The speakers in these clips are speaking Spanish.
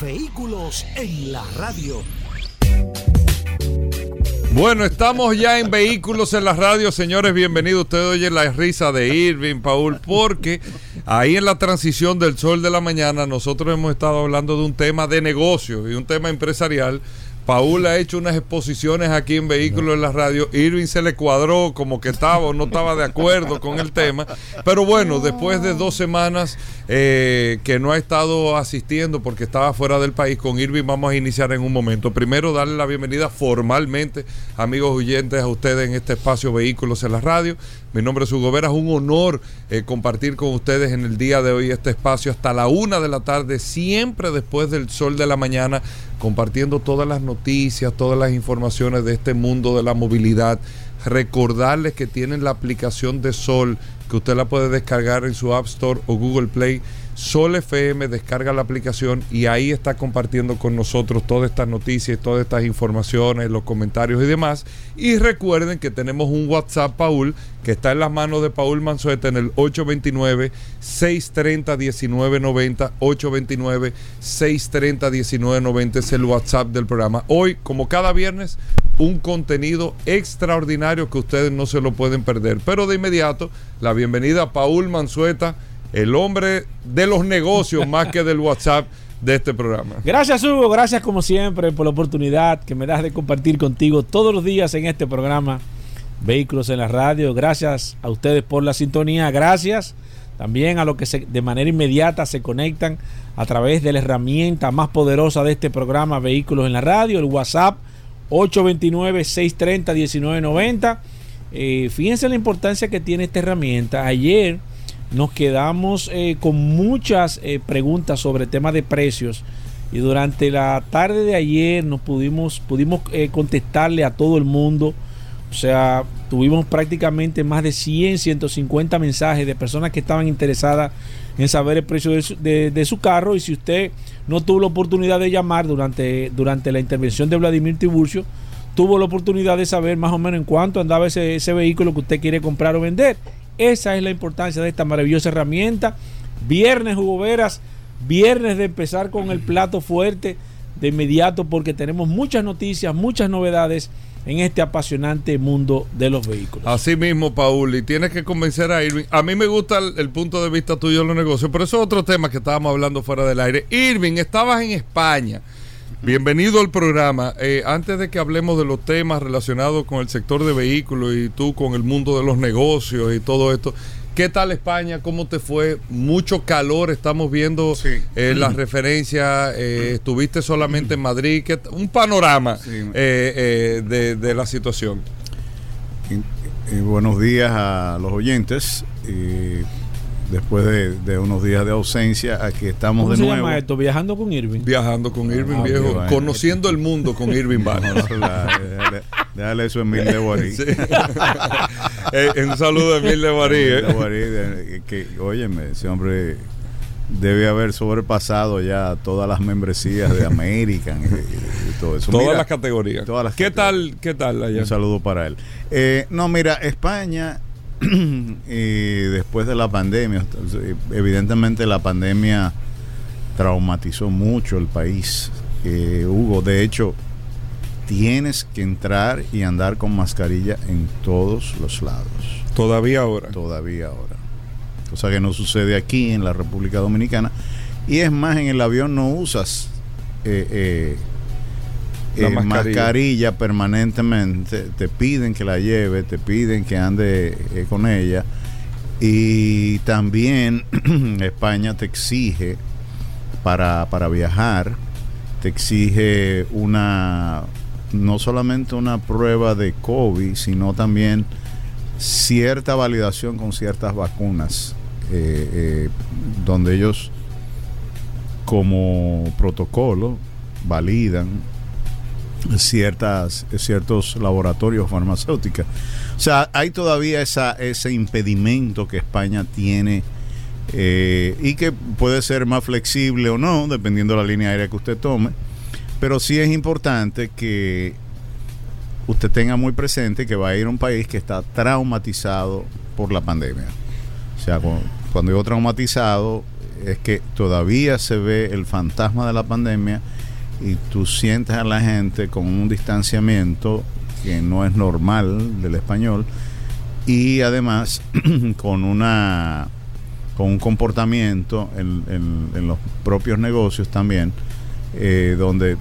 Vehículos en la radio. Bueno, estamos ya en Vehículos en la radio, señores. Bienvenidos. Ustedes oyen la risa de Irving, Paul, porque ahí en la transición del sol de la mañana nosotros hemos estado hablando de un tema de negocio y un tema empresarial Paul ha hecho unas exposiciones aquí en Vehículos en la Radio. Irving se le cuadró como que estaba o no estaba de acuerdo con el tema. Pero bueno, después de dos semanas eh, que no ha estado asistiendo porque estaba fuera del país, con Irving vamos a iniciar en un momento. Primero, darle la bienvenida formalmente, amigos oyentes, a ustedes en este espacio Vehículos en la Radio. Mi nombre es Hugo Vera, es un honor eh, compartir con ustedes en el día de hoy este espacio hasta la una de la tarde, siempre después del sol de la mañana, compartiendo todas las noticias, todas las informaciones de este mundo de la movilidad. Recordarles que tienen la aplicación de Sol, que usted la puede descargar en su App Store o Google Play Sol FM, descarga la aplicación y ahí está compartiendo con nosotros todas estas noticias, todas estas informaciones, los comentarios y demás. Y recuerden que tenemos un WhatsApp, Paul, que está en las manos de Paul Manzueta en el 829-630-1990. 829-630-1990 es el WhatsApp del programa. Hoy, como cada viernes, un contenido extraordinario que ustedes no se lo pueden perder. Pero de inmediato, la bienvenida a Paul Manzueta el hombre de los negocios más que del WhatsApp de este programa. Gracias Hugo, gracias como siempre por la oportunidad que me das de compartir contigo todos los días en este programa Vehículos en la Radio. Gracias a ustedes por la sintonía, gracias también a los que de manera inmediata se conectan a través de la herramienta más poderosa de este programa Vehículos en la Radio, el WhatsApp 829-630-1990. Eh, fíjense la importancia que tiene esta herramienta. Ayer nos quedamos eh, con muchas eh, preguntas sobre temas de precios y durante la tarde de ayer nos pudimos, pudimos eh, contestarle a todo el mundo. O sea, tuvimos prácticamente más de 100, 150 mensajes de personas que estaban interesadas en saber el precio de su, carro. Y si usted no tuvo la oportunidad de llamar durante, durante la intervención de Vladimir Tiburcio, tuvo la oportunidad de saber más o menos en cuánto andaba ese, ese vehículo que usted quiere comprar o vender. Esa es la importancia de esta maravillosa herramienta. Viernes, Hugo Veras, viernes de empezar con el plato fuerte de inmediato porque tenemos muchas noticias, muchas novedades en este apasionante mundo de los vehículos. Así mismo, Paul, y tienes que convencer a Irving. A mí me gusta el, punto de vista tuyo de los negocios, pero eso es otro tema que estábamos hablando fuera del aire. Irving, estabas en España. Bienvenido al programa. Eh, antes de que hablemos de los temas relacionados con el sector de vehículos y tú con el mundo de los negocios y todo esto, ¿qué tal España? ¿Cómo te fue? Mucho calor, estamos viendo eh, las referencias. Eh, ¿Estuviste solamente en Madrid? un panorama de, la situación. buenos días a los oyentes después de, unos días de ausencia, aquí estamos ¿Cómo de se nuevo. llama esto? Viajando con Irving. Viajando con Irving, ah, viejo. Conociendo el mundo con Irving Vargas. déjale, eso a Emil de Guarí. Eh, un saludo a Emil de Guarí. Eh. que, óyeme, ese hombre debe haber sobrepasado ya todas las membresías de American y, todo eso. Todas las categorías. ¿Qué tal qué tal allá? Un saludo para él. Eh, no, mira, España y después de la pandemia, evidentemente la pandemia traumatizó mucho el país. Eh, Hugo, de hecho, tienes que entrar y andar con mascarilla en todos los lados. Todavía ahora. Todavía ahora. Cosa que no sucede aquí en la República Dominicana. Y es más, en el avión no usas eh, eh, eh, mascarilla. permanentemente, te piden que la lleve, te piden que ande eh, con ella. Y también España te exige para, para viajar, te exige una, no solamente una prueba de COVID, sino también cierta validación con ciertas vacunas, eh, donde ellos como protocolo validan ciertas, ciertos laboratorios farmacéuticos. O sea, hay todavía esa, ese impedimento que España tiene eh, y que puede ser más flexible o no, dependiendo de la línea aérea que usted tome. Pero sí es importante que usted tenga muy presente que va a ir a un país que está traumatizado por la pandemia. O sea, cuando digo traumatizado, es que todavía se ve el fantasma de la pandemia y tú sientes a la gente con un distanciamiento que no es normal del español y además con una con un comportamiento en, los propios negocios también eh, donde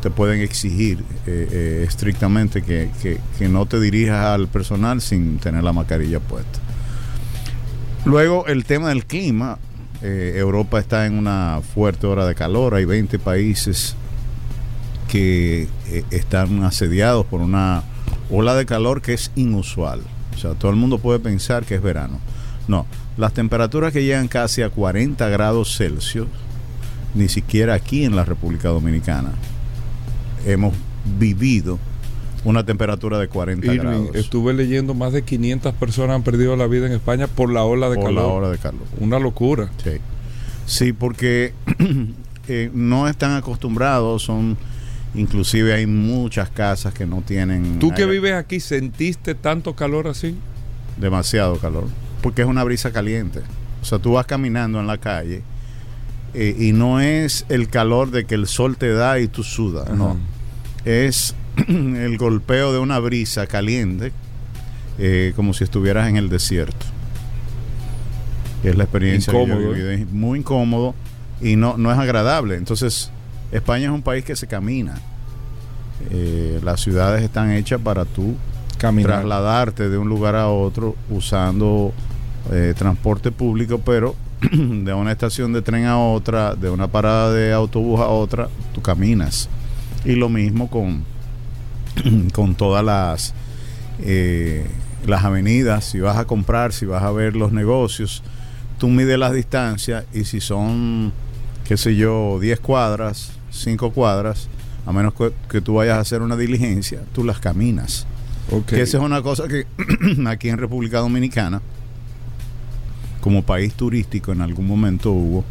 te pueden exigir eh, eh, estrictamente que, que, no te dirijas al personal sin tener la mascarilla puesta. Luego el tema del clima. Europa está en una fuerte hora de calor. Hay 20 países que están asediados por una ola de calor que es inusual. O sea, todo el mundo puede pensar que es verano. No, las temperaturas que llegan casi a 40 grados Celsius, ni siquiera aquí en la República Dominicana hemos vivido una temperatura de 40 grados. Estuve leyendo más de 500 personas han perdido la vida en España por la ola de por calor. la ola de calor. Una locura. Sí, sí porque eh, no están acostumbrados, son Inclusive hay muchas casas que no tienen... ¿Tú que vives aquí sentiste tanto calor así? Demasiado calor, porque es una brisa caliente. O sea, tú vas caminando en la calle eh, y no es el calor de que el sol te da y tú sudas, no. Es el golpeo de una brisa caliente, eh, como si estuvieras en el desierto. Es la experiencia incómodo. Es muy incómodo y no, no es agradable. Entonces, España es un país que se camina. Eh, las ciudades están hechas para tú trasladarte de un lugar a otro usando eh, transporte público, pero de una estación de tren a otra, de una parada de autobús a otra, tú caminas. Y lo mismo con, con todas las, eh, las avenidas, si vas a comprar, si vas a ver los negocios, tú mides las distancias y si son, qué sé yo, 10 cuadras, cinco cuadras, a menos que, tú vayas a hacer una diligencia, tú las caminas. Que esa es una cosa que aquí en República Dominicana, como país turístico en algún momento hubo,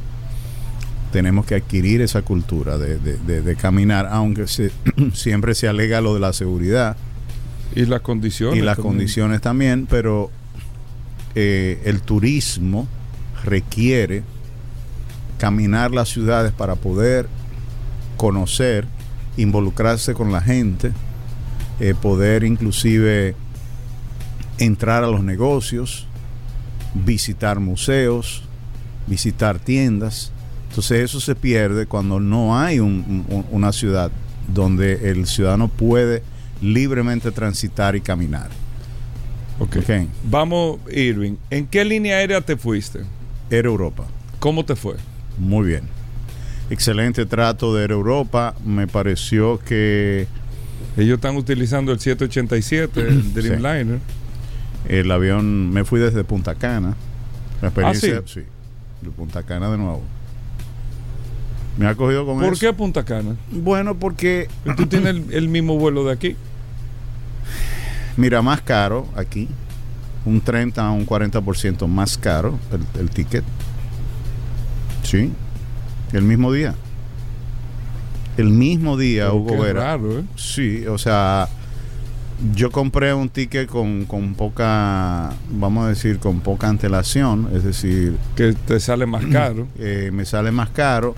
tenemos que adquirir esa cultura de, caminar, aunque se, siempre se alega lo de la seguridad. Y las condiciones. Y las condiciones también, pero eh, el turismo requiere caminar las ciudades para poder conocer, involucrarse con la gente, eh, poder inclusive entrar a los negocios, visitar museos, visitar tiendas. Entonces eso se pierde cuando no hay una ciudad donde el ciudadano puede libremente transitar y caminar. Okay. Vamos, Irving. ¿En qué línea aérea te fuiste? Era Europa. ¿Cómo te fue? Muy bien excelente trato de Europa. Me pareció que... Ellos están utilizando el 787, el Dreamliner. El avión, me fui desde Punta Cana. La experiencia, ¿Ah, sí? de Punta Cana de nuevo. Me ha cogido con ¿Por qué Punta Cana? Bueno, porque... tú tienes el, mismo vuelo de aquí. Mira, más caro aquí. Un 30 a un 40% más caro el, el ticket. Sí. El mismo día. El mismo día, Hugo Vera. ¿eh? Sí, o sea, yo compré un ticket con, con poca, vamos a decir, con poca antelación, es decir... Que te sale más caro. Eh, me sale más caro,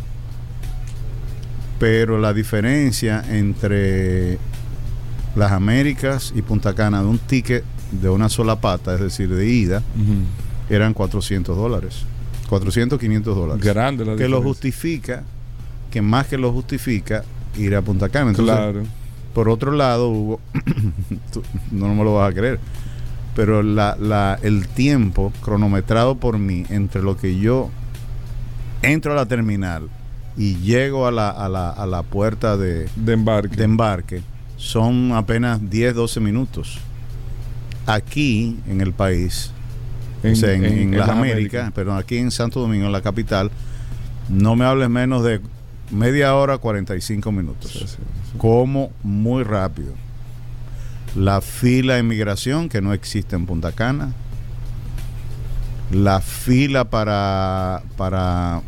pero la diferencia entre las Américas y Punta Cana de un ticket de una sola pata, es decir, de ida, eran 400 dólares. 400, 500 dólares. Grande la Que lo justifica, que más que lo justifica ir a Punta Cana. claro. Por otro lado, Hugo, no me lo vas a creer, pero la, la, el tiempo cronometrado por mí entre lo que yo entro a la terminal y llego a la, a la, a la puerta de, de, embarque. de embarque son apenas 10, 12 minutos. Aquí en el país en, las Américas, pero aquí en Santo Domingo, en la capital, no me hables menos de media hora, 45 minutos. Como muy rápido. La fila de inmigración que no existe en Punta Cana. La fila para, para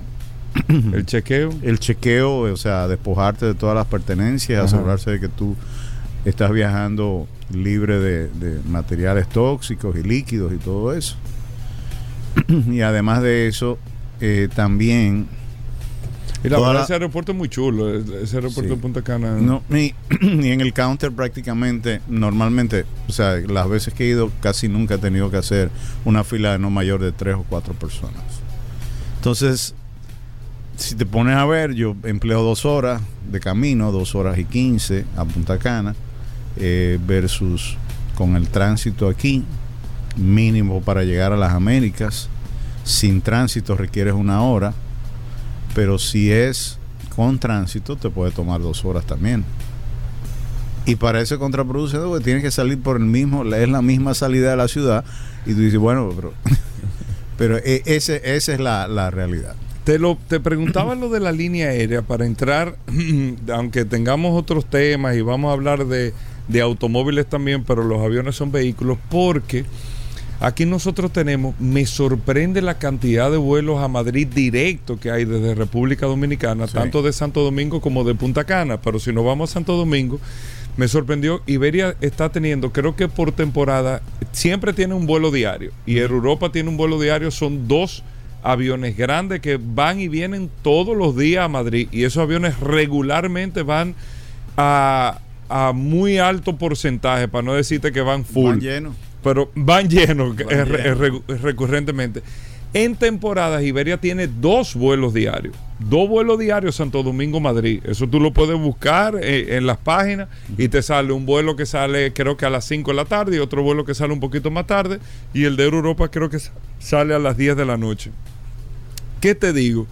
el chequeo. El chequeo, o sea, despojarte de todas las pertenencias, asegurarse de que tú estás viajando libre de, de, materiales tóxicos y líquidos y todo eso. y además de eso, eh, también y la verdad, ese aeropuerto es muy chulo, ese aeropuerto de Punta Cana. No, y, en el counter prácticamente, normalmente, o sea, las veces que he ido, casi nunca he tenido que hacer una fila de no mayor de tres o cuatro personas. Entonces, si te pones a ver, yo empleo dos horas de camino, dos horas y quince a Punta Cana, eh, versus con el tránsito aquí, mínimo para llegar a las Américas. Sin tránsito requieres una hora pero si es con tránsito, te puede tomar dos horas también. Y para ese contraproducente, porque tienes que salir por el mismo, es la misma salida de la ciudad. Y tú dices, bueno, pero, pero e, ese, esa es la, realidad. Te, lo, te preguntaba lo de la línea aérea para entrar, aunque tengamos otros temas y vamos a hablar de, de automóviles también, pero los aviones son vehículos, porque Aquí nosotros tenemos, me sorprende la cantidad de vuelos a Madrid directo que hay desde República Dominicana, tanto de Santo Domingo como de Punta Cana, pero si nos vamos a Santo Domingo, me sorprendió, Iberia está teniendo, creo que por temporada, siempre tiene un vuelo diario, y Air Europa tiene un vuelo diario, son dos aviones grandes que van y vienen todos los días a Madrid, y esos aviones regularmente van a, a muy alto porcentaje, para no decirte que van full. Van llenos pero van llenos recurrentemente. En temporadas, Iberia tiene dos vuelos diarios. Dos vuelos diarios Santo Domingo-Madrid. Eso tú lo puedes buscar eh, en las páginas y te sale un vuelo que sale creo que a las 5 de la tarde y otro vuelo que sale un poquito más tarde y el de Europa creo que sale a las 10 de la noche. ¿Qué te digo?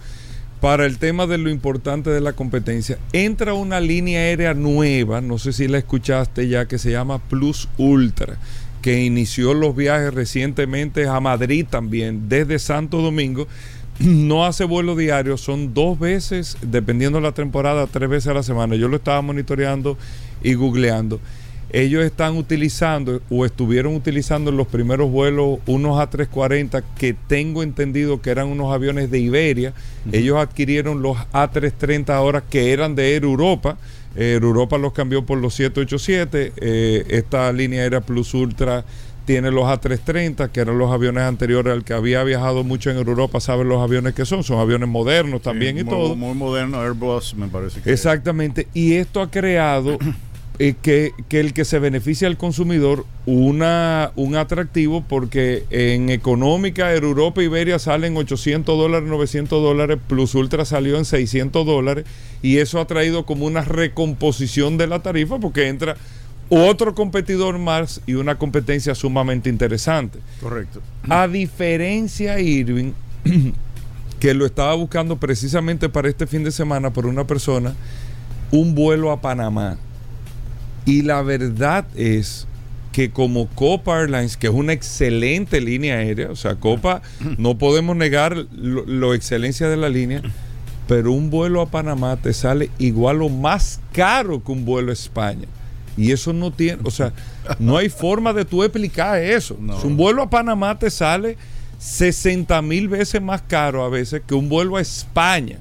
Para el tema de lo importante de la competencia, entra una línea aérea nueva, no sé si la escuchaste ya, que se llama Plus Ultra que inició los viajes recientemente a Madrid también, desde Santo Domingo, no hace vuelo diario, son dos veces, dependiendo de la temporada, tres veces a la semana. Yo lo estaba monitoreando y googleando. Ellos están utilizando o estuvieron utilizando en los primeros vuelos unos A340 que tengo entendido que eran unos aviones de Iberia. Ellos adquirieron los A330 ahora que eran de Air Europa Europa los cambió por los 787. Eh, esta línea aérea Plus Ultra tiene los A330, que eran los aviones anteriores al que había viajado mucho en Europa, saben los aviones que son, son aviones modernos también y todo. Muy moderno, Airbus me parece que. Exactamente, y esto ha creado eh, que, el que se beneficia al consumidor una, un atractivo porque en económica Europa Iberia salen 800 dólares, 900 dólares, Plus Ultra salió en 600 dólares y eso ha traído como una recomposición de la tarifa porque entra otro competidor más y una competencia sumamente interesante. Correcto. A diferencia, Irving, que lo estaba buscando precisamente para este fin de semana por una persona, un vuelo a Panamá y la verdad es que como Copa Airlines, que es una excelente línea aérea, o sea, Copa, no podemos negar lo, excelencia de la línea, pero un vuelo a Panamá te sale igual o más caro que un vuelo a España. Y eso no tiene, o sea, no hay forma de tú explicar eso. Un vuelo a Panamá te sale 60 mil veces más caro a veces que un vuelo a España.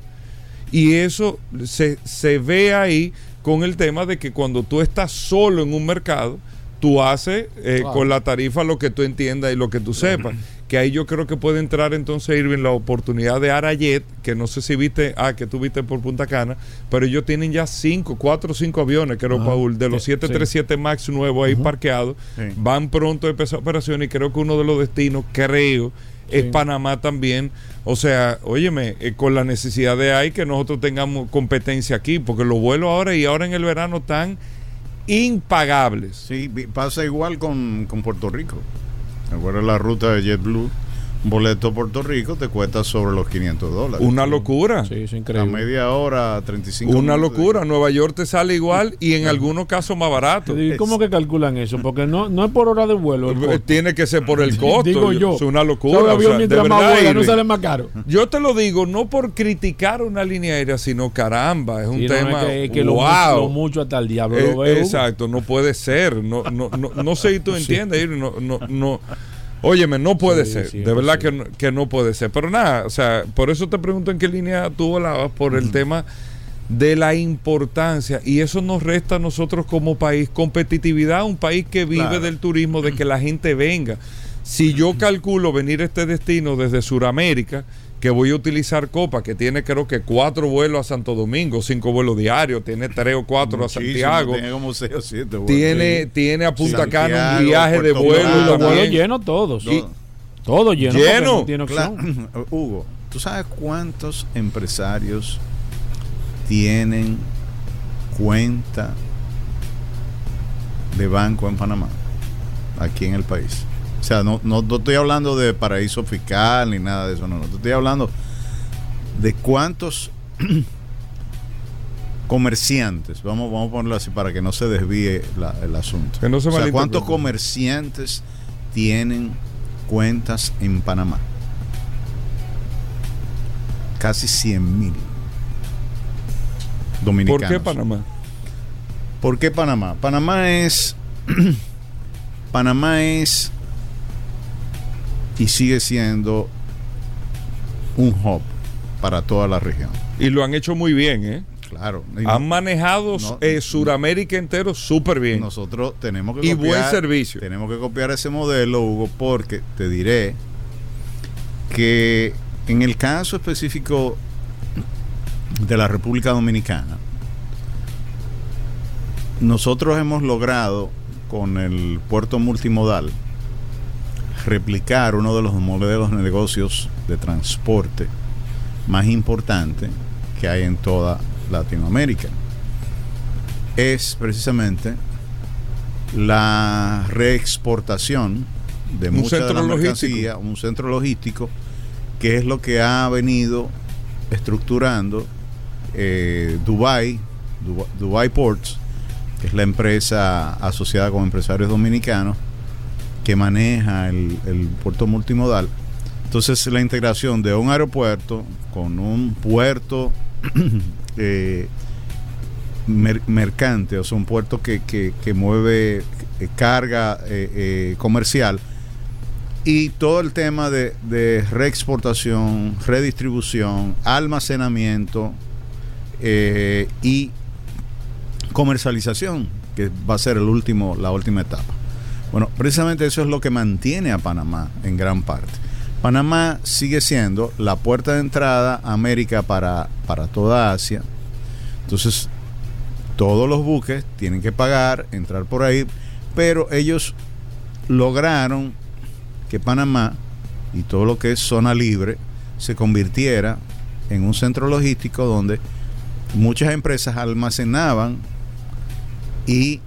Y eso se, se ve ahí con el tema de que cuando tú estás solo en un mercado, tú haces eh, con la tarifa lo que tú entiendas y lo que tú sepas. Que ahí yo creo que puede entrar entonces Irving la oportunidad de Arayet, que no sé si viste, ah, que tú viste por Punta Cana, pero ellos tienen ya cinco, cuatro o cinco aviones, creo, Paul, de los 737 MAX nuevos ahí parqueados. Van pronto a empezar operaciones y creo que uno de los destinos, creo, es Panamá también. O sea, óyeme, eh, con la necesidad de ahí que nosotros tengamos competencia aquí, porque los vuelos ahora y ahora en el verano están impagables. Sí, pasa igual con, Puerto Rico. ¿Recuerdas la ruta de JetBlue? Boleto a Puerto Rico te cuesta sobre los 500 dólares. Una locura. Sí, es A increíble. media hora, 35 Una minutos. locura. Nueva York te sale igual y en algunos casos más barato. ¿Y cómo que calculan eso? Porque no, no es por hora de vuelo. Tiene que ser por el costo. Digo yo. Es una locura. O sea, sea, de mientras más verdad, vuela, no sale más caro. Yo te lo digo no por criticar una línea aérea, sino caramba, es un Sí, no, tema. es que, es que lo, wow. mucho, lo mucho hasta el diablo Eh, lo veo. exacto, no puede ser. No, no, no, no sé si tú entiendes, Irving, no, no, no. Óyeme, no puede Sí, ser. sí, de verdad que imposible. no, que no puede ser. Pero nada, o sea, por eso te pregunto en qué línea tú volabas, por el tema de la importancia. Y eso nos resta a nosotros como país competitividad, un país que vive Claro. del turismo, de que la gente venga. Si yo calculo venir a este destino desde Sudamérica, que voy a utilizar Copa, que tiene creo que cuatro vuelos a Santo Domingo, cinco vuelos diarios, tiene tres o cuatro a Muchísimo, Santiago, Tiene como 6 o 7 tiene, tiene a Punta Cana Santiago, un viaje de Puerto vuelo Plata. los vuelos llenos todos. Y- Todos llenos. Lleno. No tiene opción. Hugo, ¿tú sabes cuántos empresarios tienen cuenta de banco en Panamá? Aquí en el país. O sea, no, no, no estoy hablando de paraíso fiscal ni nada de eso, no, no. Estoy hablando de cuántos comerciantes, vamos, vamos a ponerlo así para que no se desvíe la- el asunto. Que no se o sea, cuántos comerciantes tienen cuentas en Panamá. Casi 100 mil dominicanos. ¿Por qué Panamá? ¿Por qué Panamá? Panamá es. Panamá es. Y sigue siendo un hub para toda la región. Y lo han hecho muy bien, ¿eh? Claro. Han manejado no- eh, Suramérica entero súper bien. Nosotros tenemos que Y buen servicio. Tenemos que copiar ese modelo, Hugo, porque te diré que en el caso específico de la República Dominicana, nosotros hemos logrado con el puerto multimodal replicar uno de los modelos de negocios de transporte más importante que hay en toda Latinoamérica. Es precisamente la reexportación de Un mucha de la mercancía, un centro logístico, que es lo que ha venido estructurando eh, Dubai, Dubai, Dubai Ports, que es la empresa asociada con empresarios dominicanos que maneja el, el puerto multimodal. Entonces la integración de un aeropuerto con un puerto eh, mer- mercante, o sea, un puerto que, que- que mueve eh, carga eh, eh, comercial y todo el tema de, de reexportación, redistribución, almacenamiento eh, y comercialización, que va a ser el último, la última etapa. Bueno, precisamente eso es lo que mantiene a Panamá en gran parte. Panamá sigue siendo la puerta de entrada a América para, para toda Asia. Entonces, todos los buques tienen que pagar, entrar por ahí, pero ellos lograron que Panamá y todo lo que es zona libre se convirtiera en un centro logístico donde muchas empresas almacenaban y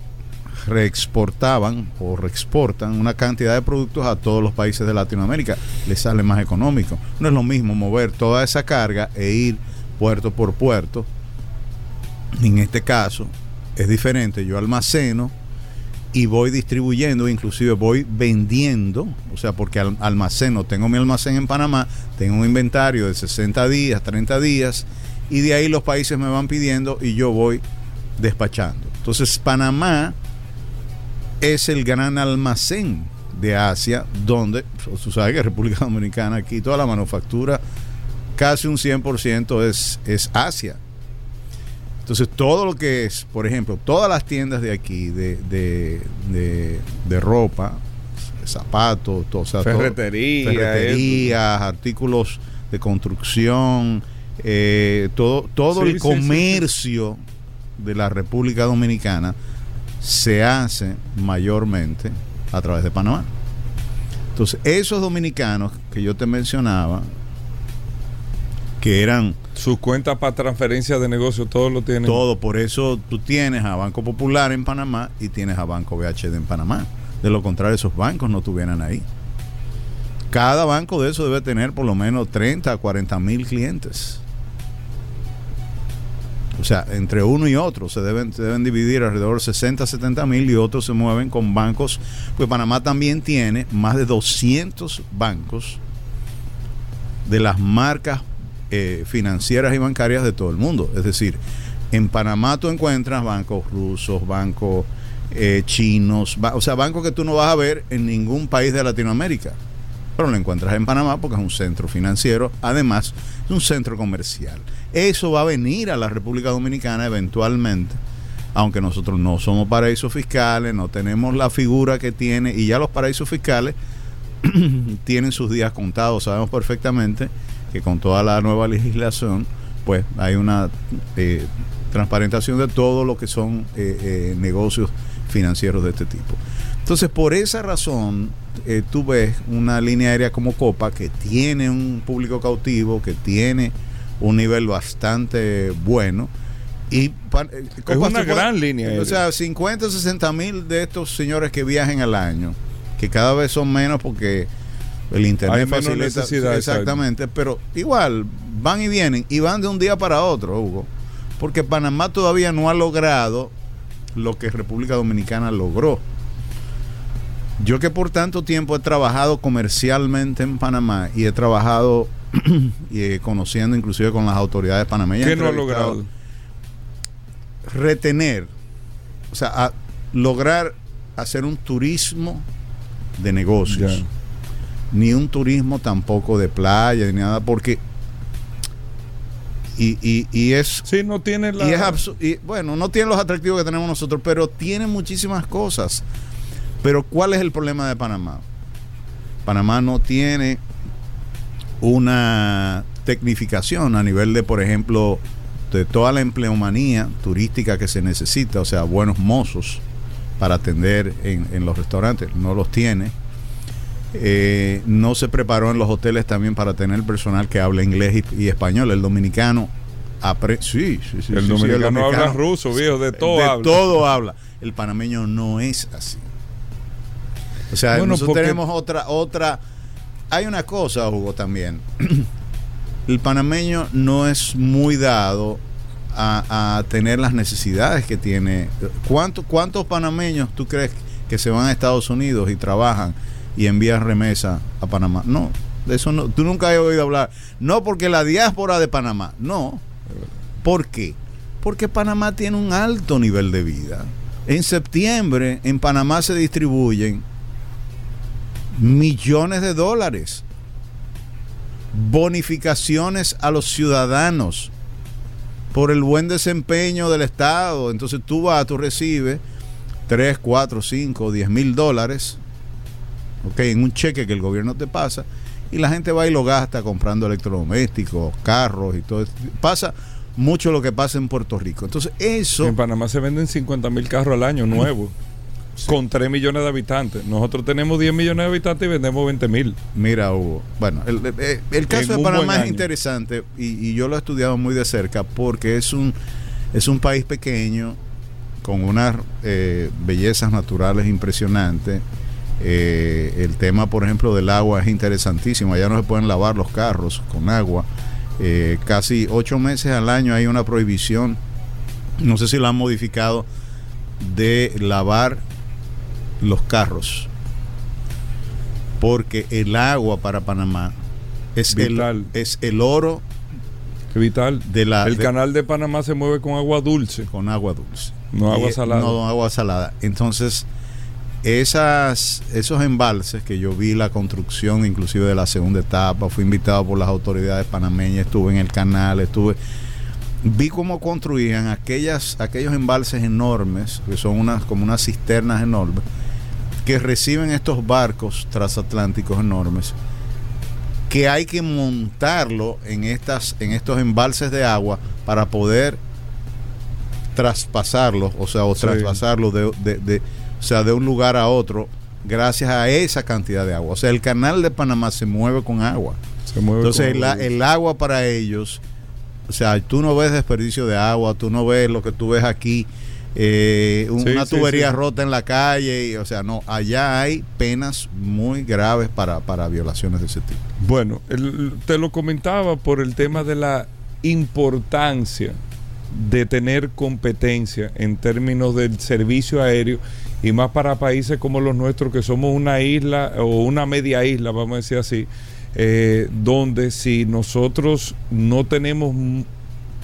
reexportaban o reexportan una cantidad de productos a todos los países de Latinoamérica. Les sale más económico. No es lo mismo mover toda esa carga e ir puerto por puerto. En este caso es diferente. Yo almaceno y voy distribuyendo, inclusive voy vendiendo, o sea, porque al- almaceno, tengo mi almacén en Panamá, tengo un inventario de 60 días, 30 días, y de ahí los países me van pidiendo y yo voy despachando. Entonces, Panamá es el gran almacén de Asia, donde, tú sabes que República Dominicana, aquí toda la manufactura, casi un 100% es, es Asia. Entonces, todo lo que es, por ejemplo, todas las tiendas de aquí, de, de, de, de ropa, zapatos, todo, o sea, todo- Ferretería, ferreterías, artículos de construcción, eh, todo, todo Sí, el sí, sí, sí. comercio de la República Dominicana se hace mayormente a través de Panamá. Entonces, esos dominicanos que yo te mencionaba, que eran Sus cuentas para transferencia de negocio, todos lo tienen. todo, por eso tú tienes a Banco Popular en Panamá y tienes a Banco BHD en Panamá. De lo contrario, esos bancos no estuvieran ahí. Cada banco de eso debe tener por lo menos 30 a 40 mil clientes. O sea, entre uno y otro se deben, deben dividir alrededor de 60 a 70 mil y otros se mueven con bancos. Pues Panamá también tiene más de 200 bancos de las marcas eh, financieras y bancarias de todo el mundo. Es decir, en Panamá tú encuentras bancos rusos, bancos eh, chinos, o sea, bancos que tú no vas a ver en ningún país de Latinoamérica. Pero lo encuentras en Panamá porque es un centro financiero, además es un centro comercial. Eso va a venir a la República Dominicana eventualmente, aunque nosotros no somos paraísos fiscales, no tenemos la figura que tiene, y ya los paraísos fiscales tienen sus días contados, sabemos perfectamente que con toda la nueva legislación, pues hay una eh, transparentación de todo lo que son eh, eh, negocios financieros de este tipo. Entonces, por esa razón, tú ves una línea aérea como Copa que tiene un público cautivo, que tiene un nivel bastante bueno. Y eh, es una gran línea. O sea, 50 o 60 mil de estos señores que viajen al año, que cada vez son menos porque el internet Hay necesidad. Exactamente, pero igual van y vienen y van de un día para otro, Hugo. Porque Panamá todavía no ha logrado lo que República Dominicana logró. Yo que por tanto tiempo he trabajado comercialmente en Panamá y he trabajado y eh, conociendo inclusive con las autoridades panameñas. ¿Qué no ha logrado? Retener, o sea, lograr hacer un turismo de negocios. Ni un turismo tampoco de playa, ni nada, porque y, y, y, es sí no tiene la y es y, bueno no tiene los atractivos que tenemos nosotros pero tiene muchísimas cosas pero cuál es el problema de Panamá Panamá no tiene una tecnificación a nivel de, por ejemplo, de toda la empleomanía turística que se necesita, o sea, buenos mozos para atender en, los restaurantes, no los tiene. Eh, no se preparó en los hoteles también para tener personal que hable inglés y, español. El dominicano sí, sí, sí, el, dominicano habla ruso, viejo, de todo de todo habla. El panameño no es así. O sea, nosotros tenemos otra otra hay una cosa, Hugo, también. El panameño no es muy dado a, tener las necesidades que tiene. ¿Cuántos, ¿Cuántos panameños tú crees que se van a Estados Unidos y trabajan y envían remesa a Panamá? No, de eso no. Tú nunca has oído hablar. No porque la diáspora de Panamá. No. ¿Por qué? Porque Panamá tiene un alto nivel de vida. En septiembre en Panamá se distribuyen millones de dólares, bonificaciones a los ciudadanos por el buen desempeño del Estado. Entonces tú vas, tú recibes 3, 4, 5, 10 mil dólares okay, en un cheque que el gobierno te pasa y la gente va y lo gasta comprando electrodomésticos, carros y todo. Pasa mucho lo que pasa en Puerto Rico. Entonces eso... En Panamá se venden 50 mil carros al año nuevos con 3 millones de habitantes. Nosotros tenemos 10 millones de habitantes y vendemos 20 mil. Mira, Hugo, bueno, el, caso de Panamá es interesante y, yo lo he estudiado muy de cerca porque es un, es un país pequeño con unas eh, bellezas naturales impresionantes. Eh, el tema, por ejemplo, del agua es interesantísimo. Allá no se pueden lavar los carros con agua. Eh, casi ocho meses al año hay una prohibición, no sé si lo han modificado, de lavar los carros. Porque el agua para Panamá es, El, es el oro vital. De la, el canal de Panamá se mueve con agua dulce. Con agua dulce. No agua salada. No agua salada. Entonces, esas, esos embalses que yo vi la construcción inclusive de la segunda etapa, fui invitado por las autoridades panameñas, estuve en el canal, estuve vi cómo construían aquellas, aquellos embalses enormes, que son unas como unas cisternas enormes, que reciben estos barcos transatlánticos enormes, que hay que montarlo en, estas, en estos embalses de agua para poder traspasarlo, o sea, o traspasarlo de, de, o sea, de un lugar a otro gracias a esa cantidad de agua. O sea, el canal de Panamá se mueve con agua. Entonces, el, agua para ellos, o sea, tú no ves desperdicio de agua, tú no ves lo que tú ves aquí eh, una tubería rota en la calle, y, o sea, no, allá hay penas muy graves para, para violaciones de ese tipo. Bueno, te lo comentaba por el tema de la importancia de tener competencia en términos del servicio aéreo y más para países como los nuestros que somos una isla o una media isla, vamos a decir así, eh, donde si nosotros no tenemos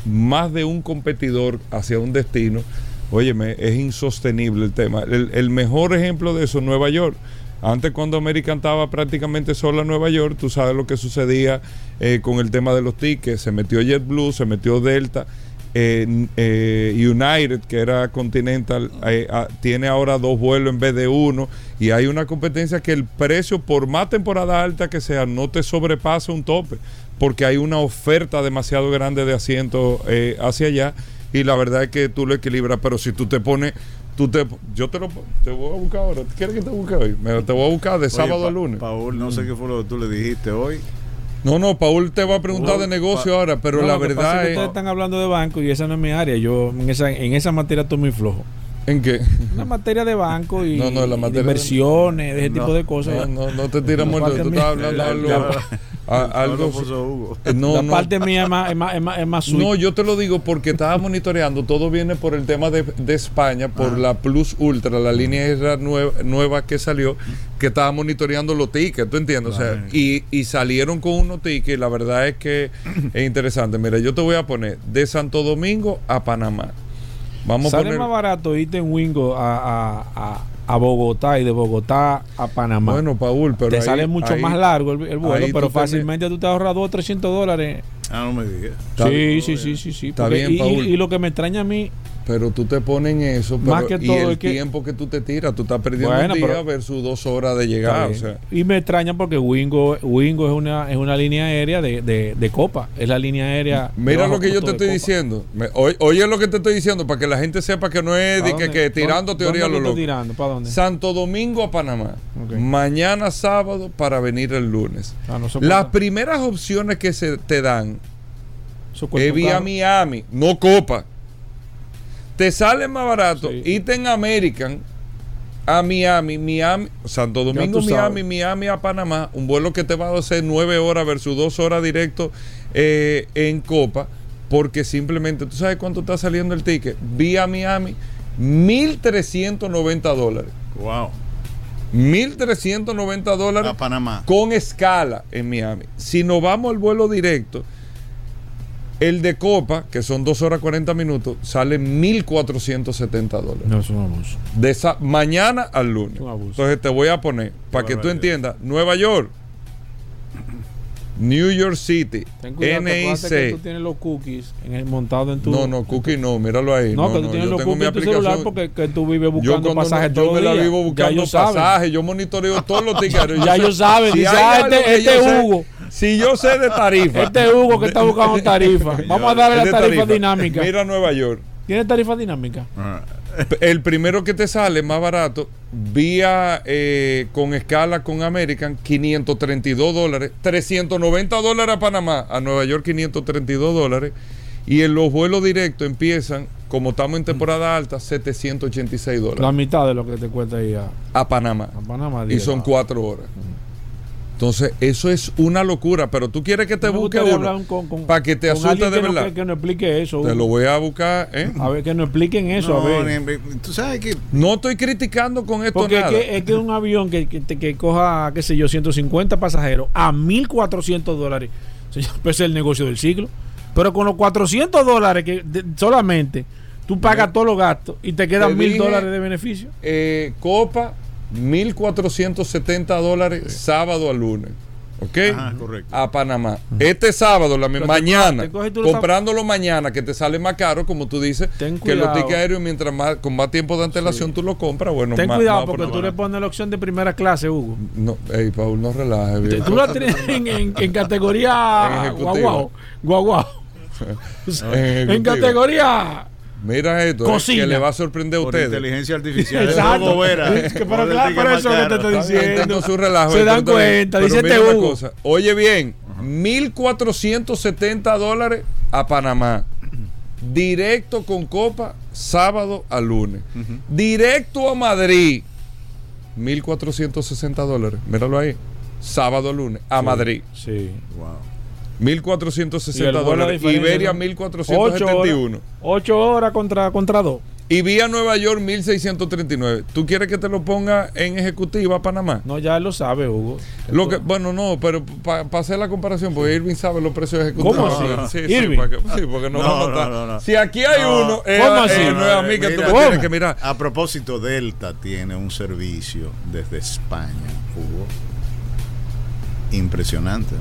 más de un competidor hacia un destino, óyeme, es insostenible el tema. El, mejor ejemplo de eso es Nueva York. Antes cuando American estaba prácticamente sola en Nueva York, tú sabes lo que sucedía eh, con el tema de los tickets. Se metió JetBlue, se metió Delta. Eh, eh, United, que era Continental, tiene ahora dos vuelos en vez de uno. Y hay una competencia que el precio, por más temporada alta que sea, no te sobrepasa un tope. Porque hay una oferta demasiado grande de asientos hacia allá y la verdad es que tú lo equilibras, pero si tú te pones, tú te, yo te lo te voy a buscar ahora, ¿quieres que te busque hoy? Me, te voy a buscar de sábado a lunes. Paul, no sé qué fue lo que tú le dijiste hoy. No, no, Paul te va a preguntar de negocio ahora, pero la verdad es que ustedes están hablando de banco y esa no es mi área. Yo en esa en esa materia estoy muy flojo. ¿En qué? La materia de banco y, de inversiones, de ese tipo de cosas. No, no, no te tiras muerto, tú estás hablando algo. Algo eh, no, la parte mía es más, es, más, es, más, No, yo te lo digo porque estaba monitoreando. Todo viene por el tema de, de España, por la Plus Ultra, la línea nueva, nueva que salió, que estaba monitoreando los tickets, ¿tú entiendes? O sea, y, y salieron con unos tickets. La verdad es que es interesante. Mira, yo te voy a poner de Santo Domingo a Panamá. Vamos Sale a poner... más barato irte en Wingo a, a a Bogotá y de Bogotá a Panamá. Bueno, Paul, pero. Te sale mucho más largo el, vuelo, pero fácilmente tú te ahorras 200 o 300 dólares. Ah, no me digas. Sí, sí, sí, sí, sí. Está bien, Paul. y, lo que me extraña a mí pero tú te pones en eso, pero, Más que y el tiempo que tú te tiras, tú estás perdiendo un día versus dos horas de llegar. Y me extraña porque Wingo, Wingo es una es una línea aérea de, de, Copa, es la línea aérea. Mira lo que yo te estoy diciendo. oye, lo que te estoy diciendo para que la gente sepa que no es de que, que, tirando teoría lo loco. tirando? ¿Para dónde? Santo Domingo a Panamá. Mañana sábado para venir el lunes. Ah, Las primeras opciones que se te dan es vía Miami, no Copa te sale más barato irte en American a Miami, Miami, Santo Domingo, Miami, Miami a Panamá, un vuelo que te va a hacer nueve horas versus dos horas directo eh, en Copa, porque simplemente, ¿tú sabes cuánto está saliendo el ticket? Vía Miami, 1.390 dólares. Wow. 1.390 dólares a Panamá. con escala en Miami. Si nos vamos al vuelo directo, el de Copa, que son 2 horas 40 minutos, sale 1.470 dólares. No, es un abuso. De esa, mañana al lunes. Entonces te voy a poner, para que tú entiendas, Nueva York, New York City, NIC. Que tú tienes los cookies en el, montado en tu. No, no, cookies no, míralo ahí. No, que tú tienes los cookies en tu celular porque que tú vives buscando pasajes todo Yo me la vivo buscando pasajes, yo monitoreo todos los tickets. ya ellos saben, dice, ah, este, este Hugo. Si yo sé de tarifa. Este es Hugo que está buscando tarifa. Vamos a darle la tarifa, dinámica. Mira Nueva York. ¿Tiene tarifa dinámica? Ah. El primero que te sale más barato, vía eh, con escala con American, 532 dólares. 390 dólares a Panamá, a Nueva York 532 dólares. Y en los vuelos directos empiezan, como estamos en temporada alta, 786 dólares. La mitad de lo que te cuesta ir a, a Panamá. A Panamá y son cuatro horas. Entonces, eso es una locura, pero tú quieres que te busque uno para que te asuste de verdad. No, que, no explique eso. Te lo voy a buscar. ¿eh? A ver, que no expliquen eso. a ver. Tú sabes que. No estoy criticando con esto Porque Es, que, un avión que, que, coja, qué sé yo, 150 pasajeros a 1.400 dólares. Pues es el negocio del siglo. Pero con los 400 dólares que solamente tú pagas todos los gastos y te quedan mil dólares de beneficio. Eh, Copa 1.470 dólares sábado a lunes. ¿Ok? A Panamá. Este sábado, la mañana, comprándolo mañana, que te sale más caro, como tú dices, que los tickets aéreos, mientras más, con más tiempo de antelación tú lo compras, bueno, Ten cuidado, porque tú le pones la opción de primera clase, Hugo. No, ey, Paul, no relajes. Tú la tienes en, categoría guau, guau, guau, en categoría Mira esto, que le va a sorprender a ustedes. inteligencia artificial. Exacto. Es que para, claro, para eso que te estoy diciendo. Su relajo, Se dan cuenta, dice este Cosa. Oye bien, 1.470 dólares a Panamá. directo con copa, sábado a lunes. Directo a Madrid, 1.460 dólares. Míralo ahí. Sábado a lunes, a Madrid. Sí. Wow. 1.460 Y el vuelo dólares. Iberia, son 1.471. 8 horas contra, contra 2. Y vía Nueva York, 1.639. ¿Tú quieres que te lo ponga en ejecutiva Panamá? No, ya él lo sabe, Hugo. Lo que, bueno, no, pero para hacer la comparación, porque Irving sabe los precios ejecutivos. ¿Cómo así? Sí, sí, Irving. para que- sí, porque no, No, vamos a no, estar- no, no. Si aquí hay No. uno, es, ¿Cómo es- así? no es a mí que tú me tienes que mirar. A propósito, Delta tiene un servicio desde España, Hugo. Impresionante.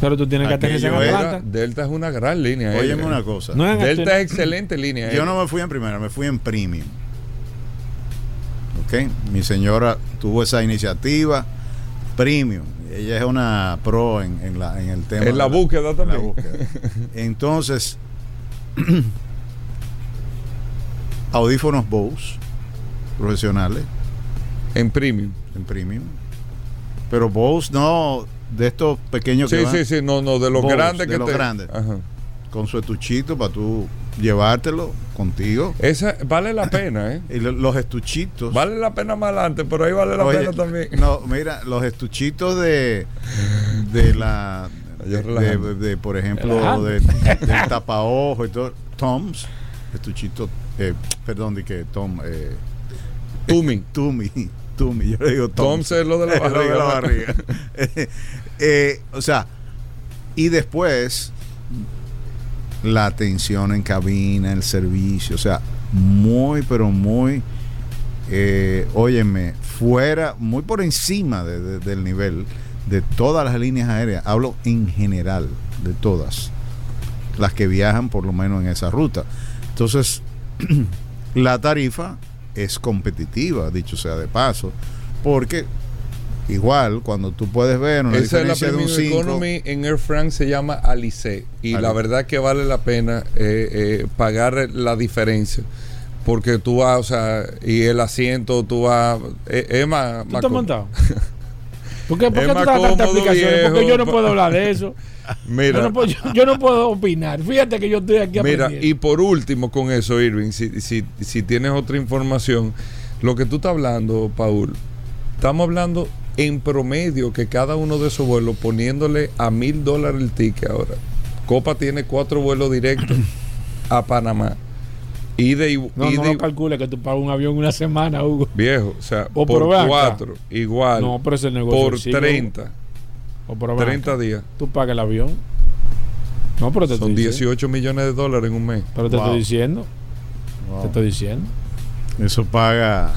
Pero tú tienes que aterrizar en Atlanta. Delta es una gran línea. eh. Óyeme una cosa. No es Delta es excelente línea. Yo eh. no me fui en primera, me fui en premium. ¿Ok? Mi señora tuvo esa iniciativa premium. Ella es una pro en, en la, en el tema. En la búsqueda en la también. búsqueda. Entonces, audífonos Bose profesionales En premium. en premium. Pero Bose no de estos pequeños que Sí, van sí, sí, no, no, de los Bose, grandes de que los te- grandes. Ajá. con su estuchito para tú llevártelo contigo. Esa vale la pena, ¿eh? Y lo- los estuchitos. Vale la pena más adelante, pero ahí vale la Oye, pena también. No, mira, los estuchitos de de la de, de- de, por ejemplo del tapaojo y todo, Toms, estuchitos, eh, perdón, de que Tom, eh, Tumi. Tumi, Tumi, yo le digo Toms. Toms es lo de la lo de la barriga. barriga. Eh, o sea, y después la atención en cabina, el servicio, o sea, muy, pero muy, eh, óyeme, fuera, muy por encima de- de- del nivel de todas las líneas aéreas. Hablo en general de todas las que viajan por lo menos en esa ruta. Entonces, la tarifa es competitiva, dicho sea de paso, porque igual cuando tú puedes ver una Esa es la diferencia de un Premium 5 Economy en Air France se llama Alice y Ali- la verdad que vale la pena eh, eh, pagar la diferencia porque tú vas, o sea, y el asiento tú vas, eh, es más, ¿Tú más te has montado? ¿Por qué, por qué tú das tantas cómodo, explicaciones? Porque yo no puedo hablar de eso. Mira, Yo no, puedo, yo- yo no puedo opinar. Fíjate que yo estoy aquí Mira, y por último con eso, Irving, si, si, si tienes otra información, lo que tú estás hablando, Paul, estamos hablando en promedio que cada uno de esos vuelos poniéndole a mil dólares el ticket ahora. Copa tiene cuatro vuelos directos a Panamá. Y de, no, y no de- lo calcules que tú pagas un avión una semana, Hugo. viejo, o sea, O por cuatro, igual, No, pero ese negocio por sigue, 30, O ven 30 acá. días. Tú pagas el avión. No, pero te Son estoy diciendo. 18 millones de dólares en un mes. Pero te Wow. estoy diciendo. Wow. Te estoy diciendo. Eso paga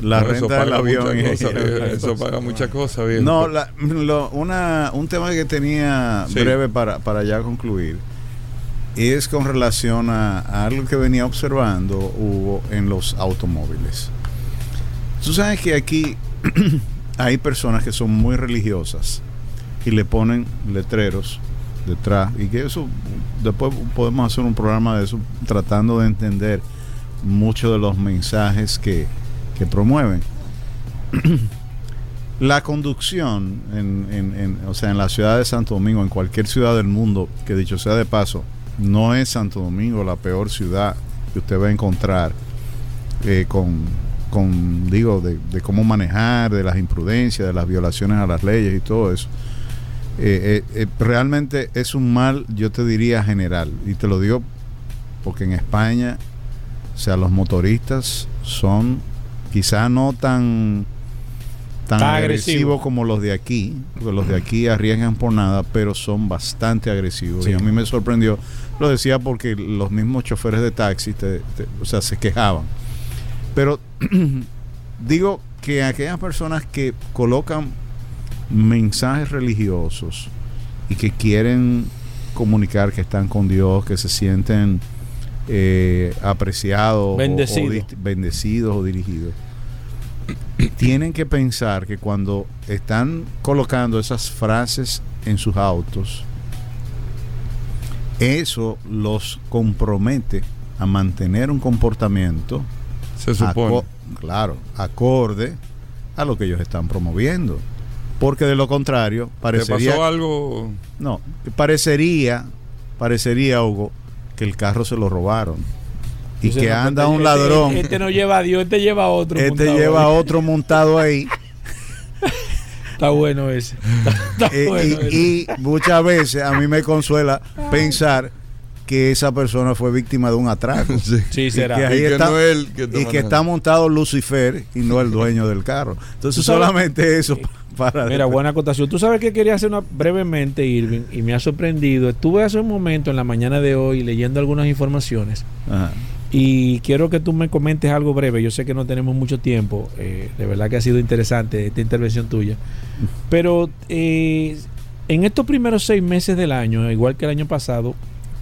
la No, eso renta del paga avión. y- cosas, viejo, eso paga muchas cosas, viejo. No, la- lo- una, un tema que tenía Sí. breve para, para ya concluir es con relación a, a algo que venía observando Hugo en los automóviles. Tú sabes que aquí hay personas que son muy religiosas y le ponen letreros detrás y que eso después podemos hacer un programa de eso tratando de entender muchos de los mensajes que, que promueven la conducción en, en- en- o sea en la ciudad de Santo Domingo en cualquier ciudad del mundo que dicho sea de paso no es Santo Domingo la peor ciudad que usted va a encontrar eh, con, con digo de, de cómo manejar de las imprudencias de las violaciones a las leyes y todo eso. Eh, eh, eh, realmente es un mal yo te diría general. Y te lo digo porque en España o sea los motoristas son quizá no tan tan agresivos agresivo. como los de aquí, porque los de aquí arriesgan por nada, pero son bastante agresivos. Sí. Y a mí me sorprendió, lo decía porque los mismos choferes de taxi, te- te- o sea, se quejaban. Pero digo que aquellas personas que colocan mensajes religiosos y que quieren comunicar que están con Dios, que se sienten eh, apreciados, o- Bendecido. o bendecidos o dirigidos, tienen que pensar que cuando están colocando esas frases en sus autos, eso los compromete a mantener un comportamiento Se supone. claro, acorde a lo que ellos están promoviendo. Porque de lo contrario, ¿Te parecería pasó algo? no, parecería, parecería, Hugo, que el carro se lo robaron. Y que anda un ladrón. Este, este, no lleva a Dios, este lleva a otro. Este lleva a otro montado ahí. Está bueno ese. Eh, y, muchas veces a mí me consuela pensar que esa persona fue víctima de un atraco. Sí, será. Y que, está, y que está montado Lucifer y no el dueño del carro. Entonces solamente eso para... Mira, buena acotación. Tú sabes que quería hacer una brevemente, Irving, y me ha sorprendido. Estuve hace un momento en la mañana de hoy leyendo algunas informaciones. Y quiero que tú me comentes algo breve. Yo sé que no tenemos mucho tiempo. Eh, de verdad que ha sido interesante esta intervención tuya. Pero eh, en estos primeros seis meses del año, igual que el año pasado,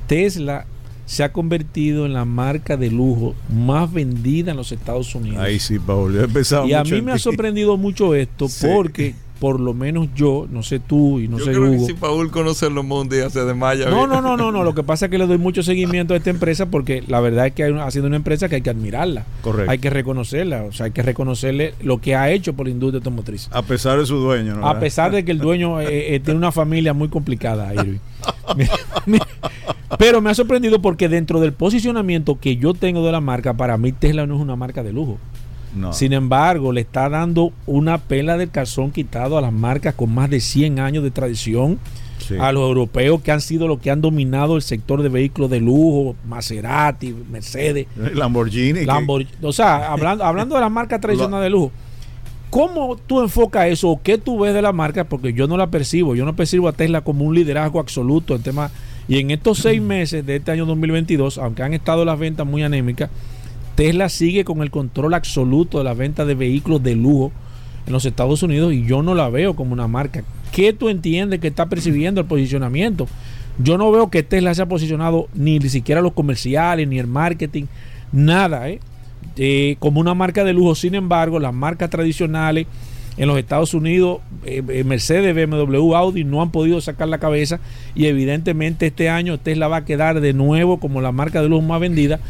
Tesla se ha convertido en la marca de lujo más vendida en los Estados Unidos. Ahí sí, Paul, he empezado Y a mí me ha sorprendido mucho esto porque por lo menos yo, no sé tú y no sé creo Hugo. Que si Paul conoce los mundos se desmaya. No, no, no, no, no. Lo que pasa es que le doy mucho seguimiento a esta empresa porque la verdad es que ha sido una empresa que hay que admirarla. Correcto. Hay que reconocerla. O sea, hay que reconocerle lo que ha hecho por la industria automotriz. A pesar de su dueño, ¿no? A pesar de que el dueño eh, eh, tiene una familia muy complicada, Irving. Pero me ha sorprendido porque dentro del posicionamiento que yo tengo de la marca, para mí Tesla no es una marca de lujo. Sin embargo, le está dando una pela del calzón quitado a las marcas con más de 100 años de tradición. A los europeos que han sido los que han dominado el sector de vehículos de lujo, Maserati, Mercedes, Lamborghini. O sea, hablando, hablando de las marcas tradicionales de lujo, ¿cómo tú enfocas eso o qué tú ves de la marca? Porque yo no la percibo, yo no percibo a Tesla como un liderazgo absoluto en tema. Y en estos seis meses de este año 2022, aunque han estado las ventas muy anémicas, Tesla sigue con el control absoluto de la venta de vehículos de lujo en los Estados Unidos y yo no la veo como una marca. ¿Qué tú entiendes que está percibiendo el posicionamiento? Yo no veo que Tesla se ha posicionado ni, siquiera los comerciales, ni el marketing, nada, ¿eh? ¿eh? como una marca de lujo. Sin embargo, las marcas tradicionales en los Estados Unidos, eh, eh, Mercedes, BMW, Audi no han podido sacar la cabeza y evidentemente este año Tesla va a quedar de nuevo como la marca de lujo más vendida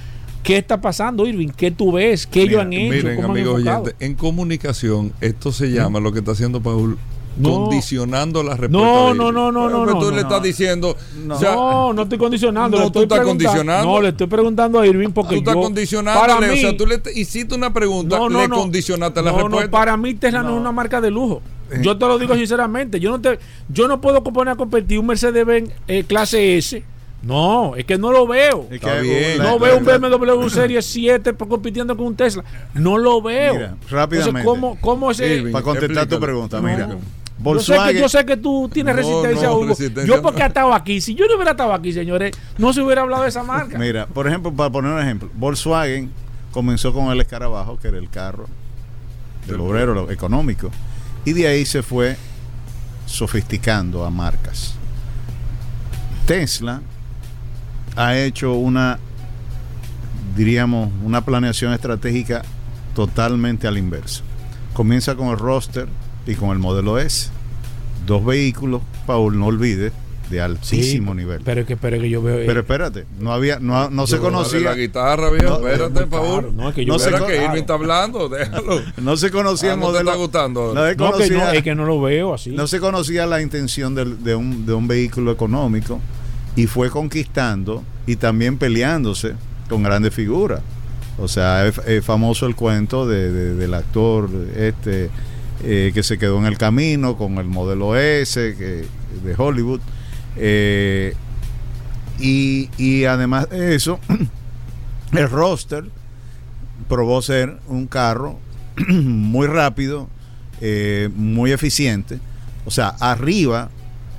¿Qué está pasando, Irving? ¿Qué tú ves? ¿Qué ellos han hecho? Miren, amigos en comunicación, esto se llama lo que está haciendo Paul. Condicionando la respuesta. No, no, no, no, no. no, tú le estás diciendo. No, no estoy condicionando. No, tú estás condicionando. No, le estoy preguntando a Irving porque. Tú estás condicionando. o sea, tú le hiciste una pregunta, no, le condicionaste la respuesta. No, para mí Tesla no. es una marca de lujo. Eh. Yo te lo digo sinceramente. Yo no, te, yo no puedo poner a competir un Mercedes-Benz eh, clase S no, es que no lo veo. no veo un BMW Serie 7 compitiendo con un Tesla. No lo veo. Mira, rápidamente. ¿cómo, cómo es Para contestar tu pregunta, mira. Yo sé, que, yo sé que tú tienes resistencia, Hugo. yo porque he estado aquí. Si yo no hubiera estado aquí, señores, no se hubiera hablado de esa marca. Mira, por ejemplo, para poner un ejemplo, Volkswagen comenzó con el escarabajo, que era el carro del obrero económico, y de ahí se fue sofisticando a marcas. Tesla ha hecho una, diríamos, una planeación estratégica totalmente al inverso. Comienza con el roster y con el modelo S. Dos vehículos, Paul, no olvides, de altísimo nivel. Pero que, pero que yo veo. Pero espérate, no había, no, no se conocía. La guitarra, viejo, espérate, Paul. no, es que yo no sé que Irving está hablando, déjalo. No se conocía el modelo. No está gustando. No, es que no, es que no lo veo así. No se conocía la intención de, de, un, de un vehículo económico y fue conquistando y también peleándose con grandes figuras. O sea, es, famoso el cuento de, del actor este eh, que se quedó en el camino con el modelo S que, de Hollywood. Eh, y, y además de eso, el roster probó ser un carro muy rápido, eh, muy eficiente. O sea, arriba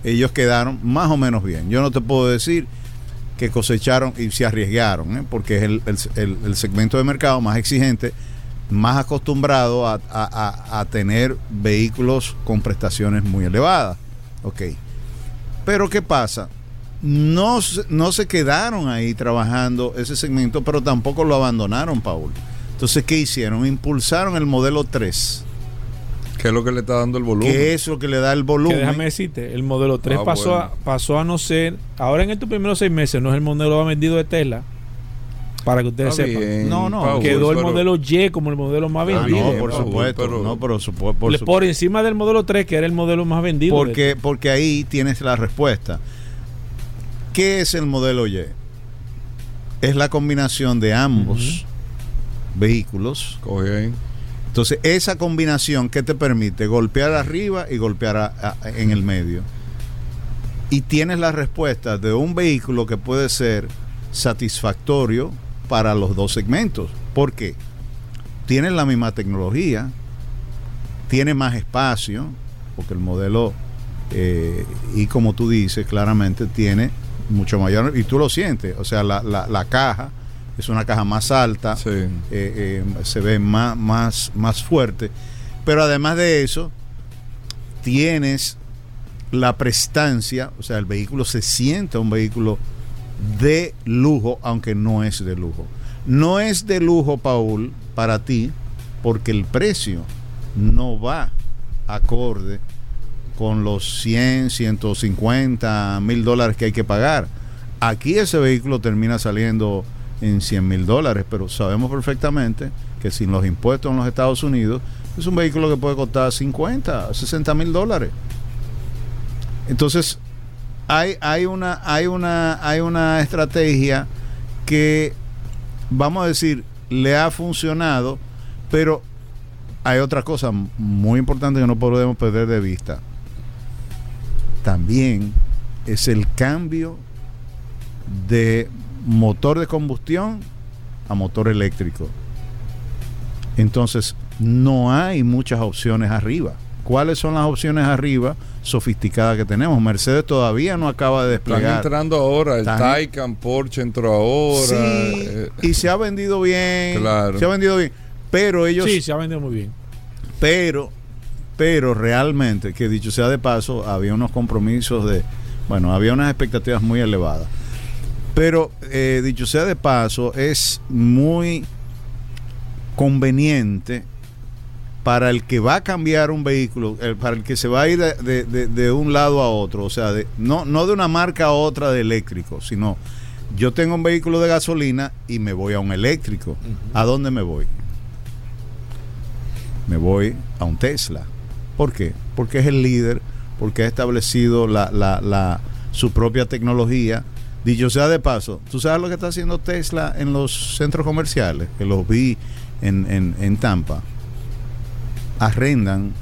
ellos quedaron más o menos bien. Yo no te puedo decir que cosecharon y se arriesgaron, ¿eh? porque es el, segmento de mercado más exigente, más acostumbrado a, tener vehículos con prestaciones muy elevadas. Ok. Pero ¿qué pasa? No, no se quedaron ahí trabajando ese segmento, pero tampoco lo abandonaron, Paul. Entonces, ¿qué hicieron? Impulsaron el modelo 3 ¿Qué es lo que le está dando el volumen? ¿Qué es lo que le da el volumen? déjame decirte, el modelo 3 ah, pasó, a, pasó a no ser, ahora en estos primeros seis meses, no es el modelo más vendido de Tesla. Para que ustedes sepan. no, no. quedó el modelo Y como el modelo más ah, vendido. no, por supuesto. no, pero por, por, encima del modelo 3, que era el modelo más vendido. Porque, porque ahí tienes la respuesta. ¿Qué es el modelo Y? es la combinación de ambos vehículos. Entonces, esa combinación que te permite golpear arriba y golpear en el medio. Y tienes la respuesta de un vehículo que puede ser satisfactorio para los dos segmentos. ¿Por qué? Tienes la misma tecnología, tiene más espacio, porque el modelo, eh, y como tú dices, claramente tiene mucho mayor, y tú lo sientes, o sea, la, la, caja es una caja más alta, eh, eh, se ve más, más, más fuerte, pero además de eso, tienes la prestancia, o sea, el vehículo se siente un vehículo de lujo, aunque no es de lujo. No es de lujo, Paul, para ti, porque el precio no va acorde con los 100, 150 mil dólares que hay que pagar. Aquí ese vehículo termina saliendo en 100 mil dólares, pero sabemos perfectamente que sin los impuestos en los Estados Unidos es un vehículo que puede costar 50, 60 mil dólares. Entonces, hay, hay, una, hay, una, hay una estrategia que, vamos a decir, le ha funcionado, pero hay otra cosa muy importante que no podemos perder de vista también es el cambio de motor de combustión a motor eléctrico. Entonces, no hay muchas opciones arriba. ¿Cuáles son las opciones arriba sofisticadas que tenemos? Mercedes todavía no acaba de desplegar. Están entrando ahora, el Taycan, Porsche entró ahora. Sí, eh, y se ha vendido bien. Claro. Se ha vendido bien. Pero ellos. Sí, se ha vendido muy bien. Pero pero realmente, que dicho sea de paso, había unos compromisos de, bueno, había unas expectativas muy elevadas. Pero, eh, dicho sea de paso, es muy conveniente para el que va a cambiar un vehículo, para el que se va a ir de, un lado a otro, o sea, no, no de una marca a otra de eléctrico, sino yo tengo un vehículo de gasolina y me voy a un eléctrico. ¿A dónde me voy? Me voy a un Tesla ¿Por qué? Porque es el líder, porque ha establecido la, su propia tecnología. Dicho sea de paso, ¿tú sabes lo que está haciendo Tesla en los centros comerciales? Que los vi en, en Tampa. Arrendan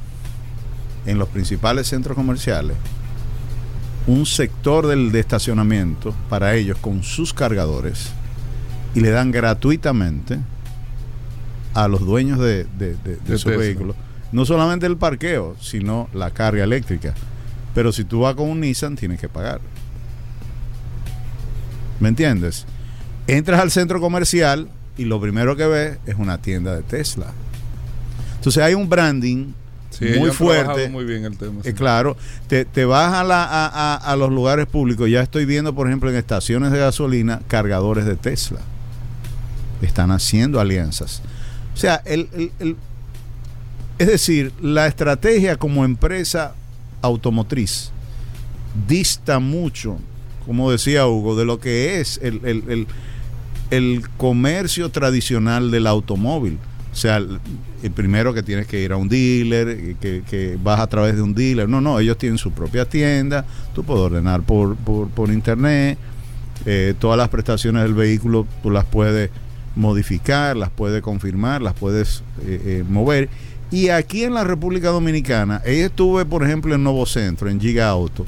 en los principales centros comerciales un sector del de estacionamiento para ellos con sus cargadores y le dan gratuitamente a los dueños de, de, de, esos vehículos no solamente el parqueo, sino la carga eléctrica. Pero si tú vas con un Nissan, tienes que pagar. ¿Me entiendes? Entras al centro comercial y lo primero que ves es una tienda de Tesla. Entonces hay un branding muy fuerte. Muy bien el tema. Eh, claro, te, vas a, a, a, los lugares públicos. Ya estoy viendo, por ejemplo, en estaciones de gasolina, cargadores de Tesla. Están haciendo alianzas. O sea, el, el es decir, la estrategia como empresa automotriz dista mucho, como decía Hugo, de lo que es el, comercio tradicional del automóvil. O sea, el, primero que tienes que ir a un dealer, que, vas a través de un dealer. No, no, ellos tienen su propia tienda, tú puedes ordenar por, por, internet, eh, todas las prestaciones del vehículo tú las puedes modificar, las puedes confirmar, las puedes eh, eh, mover y aquí en la República Dominicana, estuve, por ejemplo, en Nuevo Centro, en Giga Auto.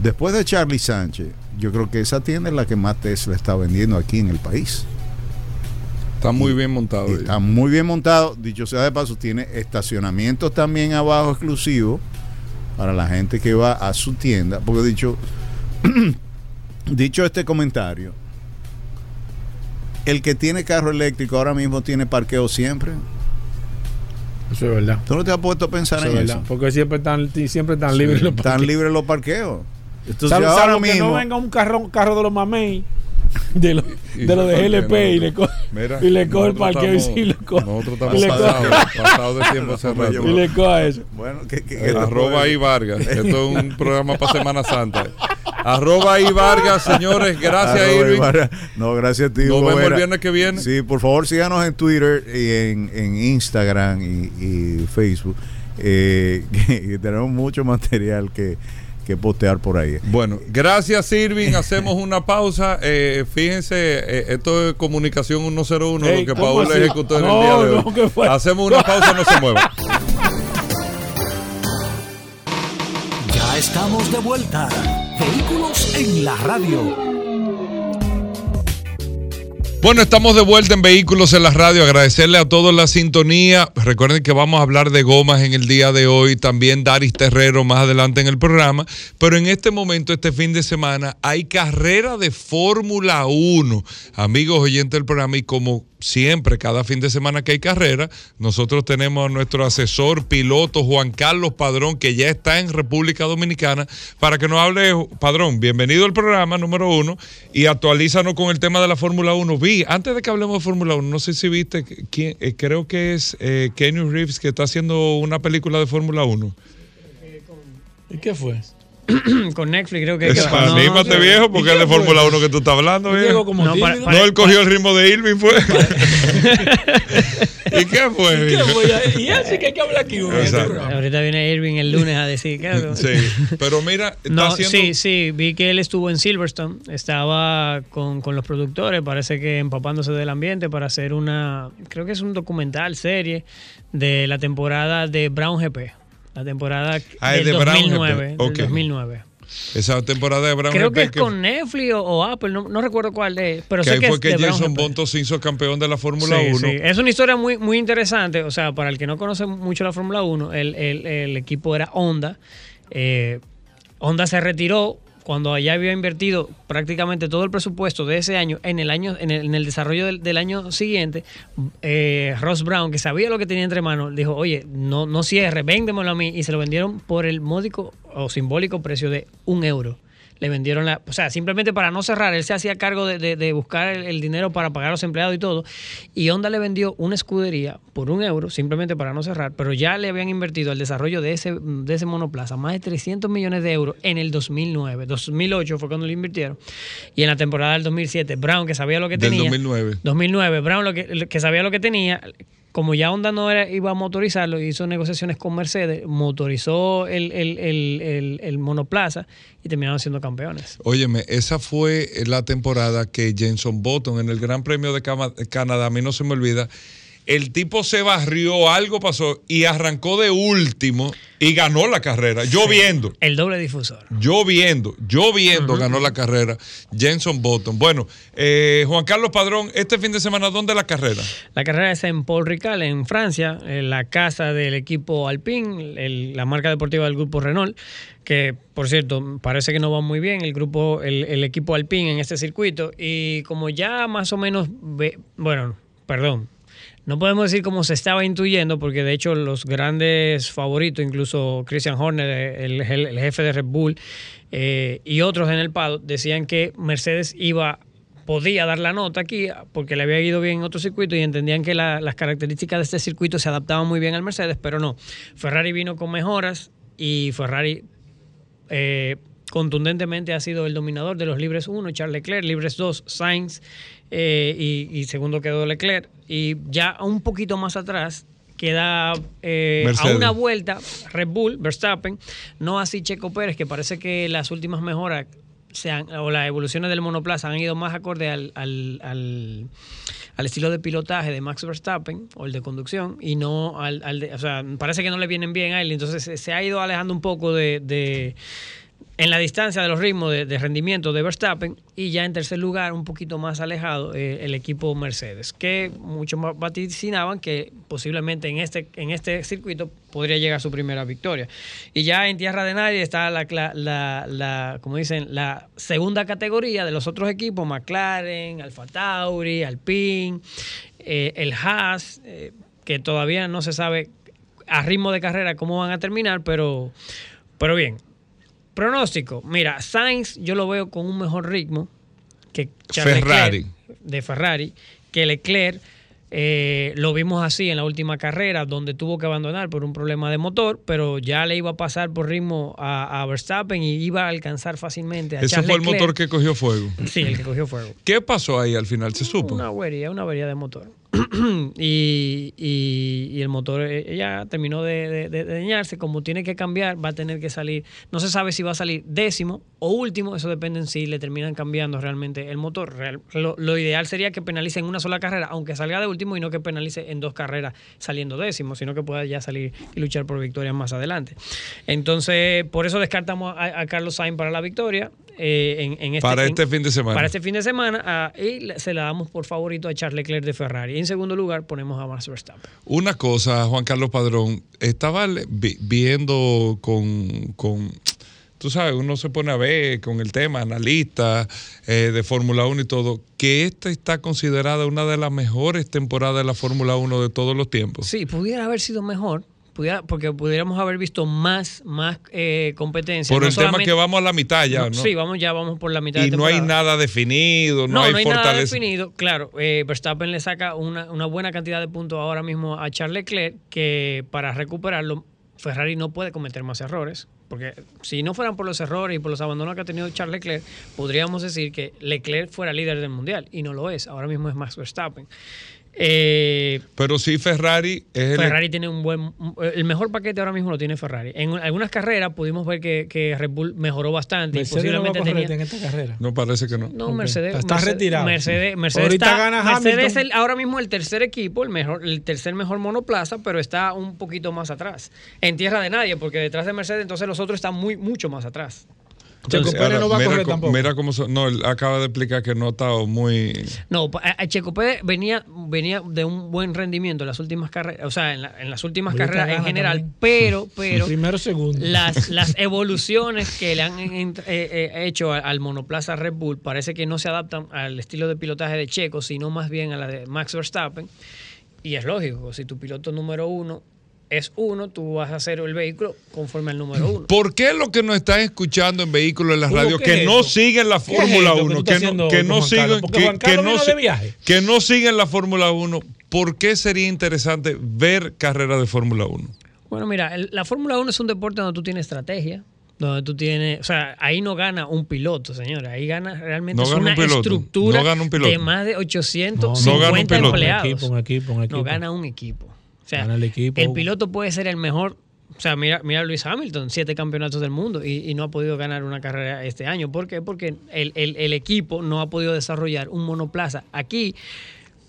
Después de Charlie Sánchez, yo creo que esa tienda es la que más Tesla está vendiendo aquí en el país. Está muy bien montado. Está muy bien montado. Dicho sea de paso, tiene estacionamientos también abajo exclusivos para la gente que va a su tienda. Porque dicho, dicho este comentario, el que tiene carro eléctrico ahora mismo tiene parqueo siempre. Eso es verdad. ¿Tú no te has puesto a pensar en eso? Porque siempre están, siempre están libres los parqueos. Están libres los parqueos. Entonces, ahora mismo. Que no venga un carro, carro de los mamey de los de, lo de GLP y le coge y le coge el parqueo y lo coge. Nosotros estamos pasados, pasado de tiempo cerrado. Y le coge eso. Bueno, que, que, arroba ahí Vargas. Esto es un programa para Semana Santa. Arroba ahí Vargas, señores. Gracias, Irving. No, gracias a ti. Nos vemos el viernes que viene. Sí, por favor, síganos en Twitter y en, en Instagram y, y Facebook. Eh, que, tenemos mucho material que, que postear por ahí. Bueno, gracias Irving, hacemos una pausa. Eh, fíjense, eh, esto es comunicación 101, lo que Paul ejecutó en el día de hoy. hacemos una pausa, no se mueva. Ya estamos de vuelta. Vehículos en la radio. Bueno, estamos de vuelta en Vehículos en la Radio. Agradecerle a todos la sintonía. Recuerden que vamos a hablar de gomas en el día de hoy. También Daris Terrero más adelante en el programa. Pero en este momento, este fin de semana, hay carrera de Fórmula 1. Amigos oyentes del programa, y como siempre, cada fin de semana que hay carrera, nosotros tenemos a nuestro asesor piloto Juan Carlos Padrón, que ya está en República Dominicana, para que nos hable. Padrón, bienvenido al programa número uno y actualízanos con el tema de la Fórmula 1. Vi, antes de que hablemos de Fórmula 1, no sé si viste, quién, eh, creo que es eh, Kenny Reeves que está haciendo una película de Fórmula 1. ¿Y qué fue? con Netflix creo que... Es, no, anímate viejo porque es de Fórmula 1 que tú estás hablando. Viejo. Como no, para, no, él cogió el ritmo de Irving fue. ¿Y qué fue? ¿Y, qué fue? y así que hay que hablar aquí. Ahorita viene Irving el lunes a decir que... Sí, pero mira, está haciendo... Sí, sí, vi que él estuvo en Silverstone, estaba con, con los productores, parece que empapándose del ambiente para hacer una, creo que es un documental, serie, de la temporada de Brown GP la temporada ah, del de 2009, 2009. Esa temporada de Brown Creo que es con Netflix o, Apple, no, recuerdo cuál es. Pero que sé que fue que Jason Button se hizo campeón de la Fórmula 1. Sí. Es una historia muy, muy interesante. O sea, para el que no conoce mucho la Fórmula 1, el, el, el, equipo era Honda. Eh, Honda se retiró cuando allá había invertido prácticamente todo el presupuesto de ese año en el año en el, desarrollo del, año siguiente, eh, Ross Brown, que sabía lo que tenía entre manos, dijo, oye, no, no cierre, véndemelo a mí, y se lo vendieron por el módico o simbólico precio de un euro le vendieron la. O sea, simplemente para no cerrar, él se hacía cargo de, buscar el, dinero para pagar a los empleados y todo. Y Honda le vendió una escudería por un euro, simplemente para no cerrar, pero ya le habían invertido al desarrollo de ese, de ese monoplaza más de 300 millones de euros en el 2009. 2008 fue cuando lo invirtieron. Y en la temporada del 2007, Brown, que sabía lo que tenía. 2009. 2009, Brown, lo que, que sabía lo que tenía como ya Honda no era, iba a motorizarlo, hizo negociaciones con Mercedes, motorizó el, el, monoplaza y terminaron siendo campeones. Óyeme, esa fue la temporada que Jenson Button en el Gran Premio de Canadá, a mí no se me olvida, el tipo se barrió, algo pasó y arrancó de último y ganó la carrera. Lloviendo. El doble difusor. Lloviendo, lloviendo ganó la carrera Jenson Button. Bueno, eh, Juan Carlos Padrón, este fin de semana, ¿dónde la carrera? La carrera es en Paul Ricard, en Francia, en la casa del equipo Alpine, la marca deportiva del grupo Renault que por cierto parece que no va muy bien el grupo el, el equipo Alpine en este circuito y como ya más o menos ve, bueno perdón no podemos decir como se estaba intuyendo, porque de hecho los grandes favoritos, incluso Christian Horner, el, jefe de Red Bull, eh, y otros en el pado, decían que Mercedes iba podía dar la nota aquí porque le había ido bien en otro circuito y entendían que las características de este circuito se adaptaban muy bien al Mercedes, pero no. Ferrari vino con mejoras y Ferrari eh, contundentemente ha sido el dominador de los libres 1, Charles Leclerc, libres 2, Sainz eh, y, segundo quedó Leclerc. Y ya un poquito más atrás queda eh, a una vuelta Red Bull, Verstappen, no así Checo Pérez, que parece que las últimas mejoras o las evoluciones del monoplaza han ido más acorde al, al, estilo de pilotaje de Max Verstappen o el de conducción y no al, de, o sea, parece que no le vienen bien a él, entonces se, ha ido alejando un poco de en la distancia de los ritmos de, rendimiento de Verstappen y ya en tercer lugar, un poquito más alejado, eh, el equipo Mercedes, que muchos vaticinaban que posiblemente en este, en este circuito podría llegar a su primera victoria. Y ya en tierra de nadie está la, la, como dicen, la segunda categoría de los otros equipos, McLaren, Alfa Tauri, Alpine, eh, el Haas, eh, que todavía no se sabe a ritmo de carrera cómo van a terminar, pero, pero bien, Pronóstico. Mira, Sainz yo lo veo con un mejor ritmo que Ferrari. de Ferrari, que Leclerc. Eh, lo vimos así en la última carrera, donde tuvo que abandonar por un problema de motor, pero ya le iba a pasar por ritmo a, Verstappen y iba a alcanzar fácilmente a ¿Ese fue el motor que cogió fuego? Sí, el que cogió fuego. ¿Qué pasó ahí al final? ¿Se supo? Una avería, una avería de motor. y, y, el motor eh, ya terminó de, de, dañarse. Como tiene que cambiar, va a tener que salir. No se sabe si va a salir décimo o último. Eso depende en si le terminan cambiando realmente el motor. lo, ideal sería que penalice en una sola carrera, aunque salga de último y no que penalice en dos carreras saliendo décimo, sino que pueda ya salir y luchar por victorias más adelante. Entonces, por eso descartamos a, Carlos Sainz para la victoria. Eh, en, este, para este fin de semana. Para este fin de semana. Ah, y se la damos por favorito a Charles Leclerc de Ferrari. Y en segundo lugar ponemos a Max Verstappen. Una cosa, Juan Carlos Padrón, estaba viendo con, con tú sabes, uno se pone a ver con el tema, analista eh, de Fórmula 1 y todo, que esta está considerada una de las mejores temporadas de la Fórmula 1 de todos los tiempos. Sí, pudiera haber sido mejor, porque pudiéramos haber visto más, más eh, competencia. Por el tema que vamos a la mitad ya, ¿no? Sí, vamos, ya vamos por la mitad. Y no hay nada definido, no, hay, no hay nada definido. Claro, eh, Verstappen le saca una, una, buena cantidad de puntos ahora mismo a Charles Leclerc, que para recuperarlo, Ferrari no puede cometer más errores. Porque si no fueran por los errores y por los abandonos que ha tenido Charles Leclerc, podríamos decir que Leclerc fuera líder del mundial. Y no lo es. Ahora mismo es Max Verstappen. Eh, pero sí Ferrari es Ferrari tiene un buen el mejor paquete ahora mismo lo tiene Ferrari. En algunas carreras pudimos ver que, Red Bull mejoró bastante Mercedes no en esta carrera. No parece que no. No Mercedes está retirado. Mercedes, Mercedes, es ahora mismo el tercer equipo el mejor el tercer mejor monoplaza pero está un poquito más atrás en tierra de nadie porque detrás de Mercedes entonces los otros están muy mucho más atrás Checo Pérez no va a correr tampoco. Mira cómo. no, él acaba de explicar que no ha estado muy. No, Checo Pérez venía, venía de un buen rendimiento en las últimas carreras, o sea, en, las últimas carreras en general, pero, pero. Primero, segundo. Las, las evoluciones que le han eh, eh, hecho al, monoplaza Red Bull parece que no se adaptan al estilo de pilotaje de Checo, sino más bien a la de Max Verstappen. Y es lógico, si tu piloto número uno es uno, tú vas a hacer el vehículo conforme al número uno. ¿Por qué lo que nos están escuchando en vehículos en la radio que no siguen la Fórmula 1? Que, no, que no siguen que, no, que no siguen la Fórmula 1. ¿Por qué sería interesante ver carreras de Fórmula 1? Bueno, mira, la Fórmula 1 es un deporte donde tú tienes estrategia, donde tú tienes, o sea, ahí no gana un piloto, señora, ahí gana realmente una estructura de más de 850 empleados. No gana un equipo el, piloto puede ser el mejor. O sea, mira, mira Luis Hamilton, siete campeonatos del mundo y, no ha podido ganar una carrera este año. ¿Por qué? Porque el, equipo no ha podido desarrollar un monoplaza. Aquí,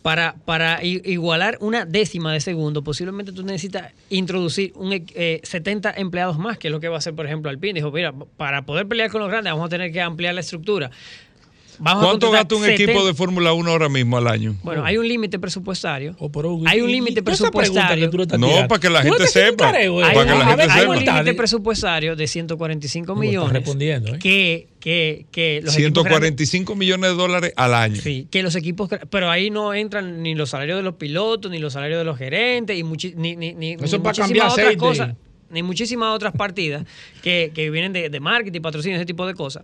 para, para igualar una décima de segundo, posiblemente tú necesitas introducir un, 70 eh, empleados más, que es lo que va a hacer, por ejemplo, Alpine. Dijo, mira, para poder pelear con los grandes vamos a tener que ampliar la estructura. ¿Cuánto gasta un equipo de Fórmula 1 ahora mismo al año? Bueno, hay un límite presupuestario. hay un límite presupuestario. No, para que la gente sepa. Hay, un límite presupuestario de 145 millones. respondiendo, ¿eh? Que, que, que los 145 millones de dólares al año. Sí, que los equipos. Pero ahí no entran ni los salarios de los pilotos, ni los salarios de los gerentes, y ni, ni, ni, Eso ni muchísimas otras cosas. Ni muchísimas otras partidas que, que vienen de, de marketing, patrocinio, ese tipo de cosas.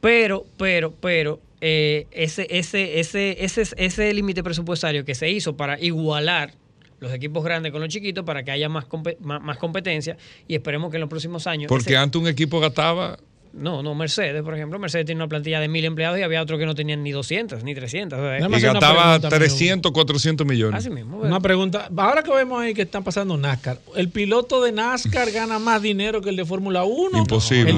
Pero, pero, pero, eh, ese, ese, ese, ese, ese límite presupuestario que se hizo para igualar los equipos grandes con los chiquitos para que haya más, más, competencia y esperemos que en los próximos años... Porque antes un equipo gastaba no, no, Mercedes, por ejemplo. Mercedes tiene una plantilla de mil empleados y había otros que no tenían ni 200, ni 300. y gastaba 300, 400 millones. Así mismo. Una pregunta. Ahora que vemos ahí que están pasando NASCAR, ¿el piloto de NASCAR gana más dinero que el de Fórmula 1? Imposible.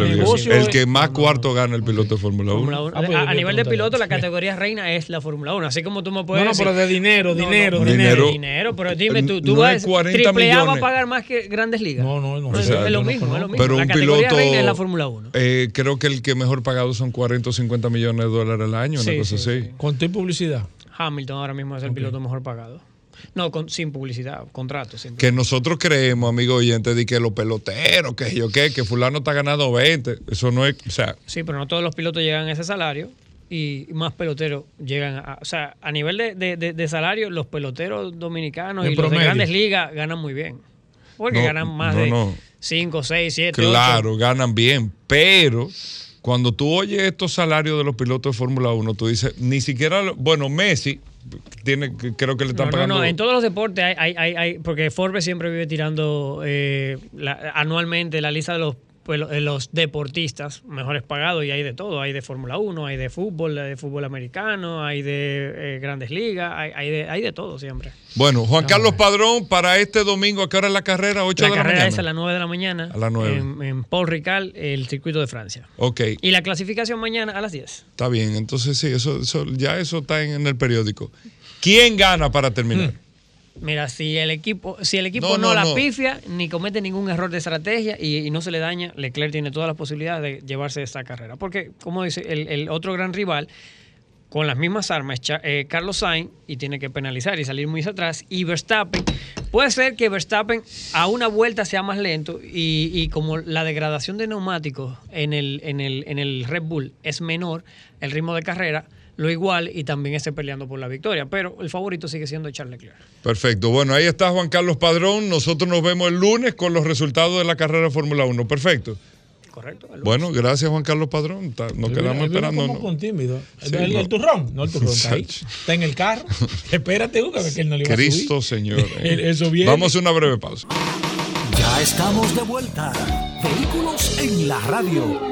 El, que más cuarto gana el piloto de Fórmula 1. Ah, pues, a, nivel de piloto, la categoría reina es la Fórmula 1. Así como tú me puedes. No, no, pero de dinero, dinero, dinero. Dinero, pero dime tú, tú vas. Triple A va a pagar más que grandes ligas. No, no, no. es, lo mismo, es lo mismo. Pero la un piloto. Reina es la Fórmula 1. Eh, creo que el que mejor pagado son 40 o 50 millones de dólares al año, una cosa así. ¿Con tu publicidad? Hamilton ahora mismo es el piloto mejor pagado. No, sin publicidad, contrato. Que nosotros creemos, amigo oyente, de que los peloteros, que yo qué, que fulano está ganando 20. Eso no es, o sea. Sí, pero no todos los pilotos llegan a ese salario y más peloteros llegan a. O sea, a nivel de, salario, los peloteros dominicanos y los de grandes ligas ganan muy bien. Porque ganan más de 5, 6, 7. Claro, ganan bien, pero cuando tú oyes estos salarios de los pilotos de Fórmula 1, tú dices, ni siquiera, bueno, Messi, tiene, creo que le están pagando. No, no, en todos los deportes hay, hay, hay, porque Forbes siempre vive tirando eh, anualmente la lista de los pues, eh, los deportistas mejores pagados y hay de todo. Hay de Fórmula 1, hay de fútbol, de fútbol americano, hay de eh, grandes ligas, hay, de, hay de todo siempre. Bueno, Juan Carlos Padrón, para este domingo, ¿a qué hora es la carrera? 8 la de la carrera es a las 9 de la mañana. A las 9. En, Paul Rical, el circuito de Francia. Ok. Y la clasificación mañana a las 10. Está bien, entonces sí, eso, ya eso está en, el periódico. ¿Quién gana para terminar? Hmm. Mira, si el equipo, si el equipo no, la pifia ni comete ningún error de estrategia y, no se le daña, Leclerc tiene todas las posibilidades de llevarse esta carrera. Porque, como dice, el, otro gran rival, con las mismas armas, eh, Carlos Sainz, y tiene que penalizar y salir muy atrás, y Verstappen, puede ser que Verstappen a una vuelta sea más lento y, como la degradación de neumáticos en el, en, el, en el Red Bull es menor, el ritmo de carrera lo igual y también esté peleando por la victoria. Pero el favorito sigue siendo Charles Leclerc. Perfecto. Bueno, ahí está Juan Carlos Padrón. Nosotros nos vemos el lunes con los resultados de la carrera de Fórmula 1. Perfecto. Correcto. Bueno, gracias Juan Carlos Padrón. Nos quedamos esperando. Como con tímido. el, turrón, no el turrón está ahí. Está en el carro. Espérate, Hugo, que él no le iba Cristo a subir. Señor. Eso viene. Vamos a una breve pausa. Ya estamos de vuelta. Vehículos en la radio.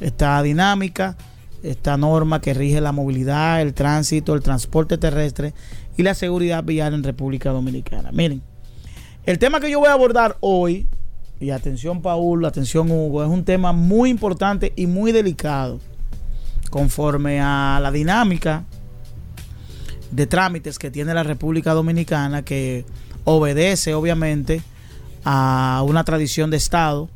Esta dinámica, esta norma que rige la movilidad, el tránsito, el transporte terrestre y la seguridad vial en República Dominicana. Miren, el tema que yo voy a abordar hoy, y atención Paul, atención Hugo, es un tema muy importante y muy delicado conforme a la dinámica de trámites que tiene la República Dominicana que obedece obviamente a una tradición de Estado,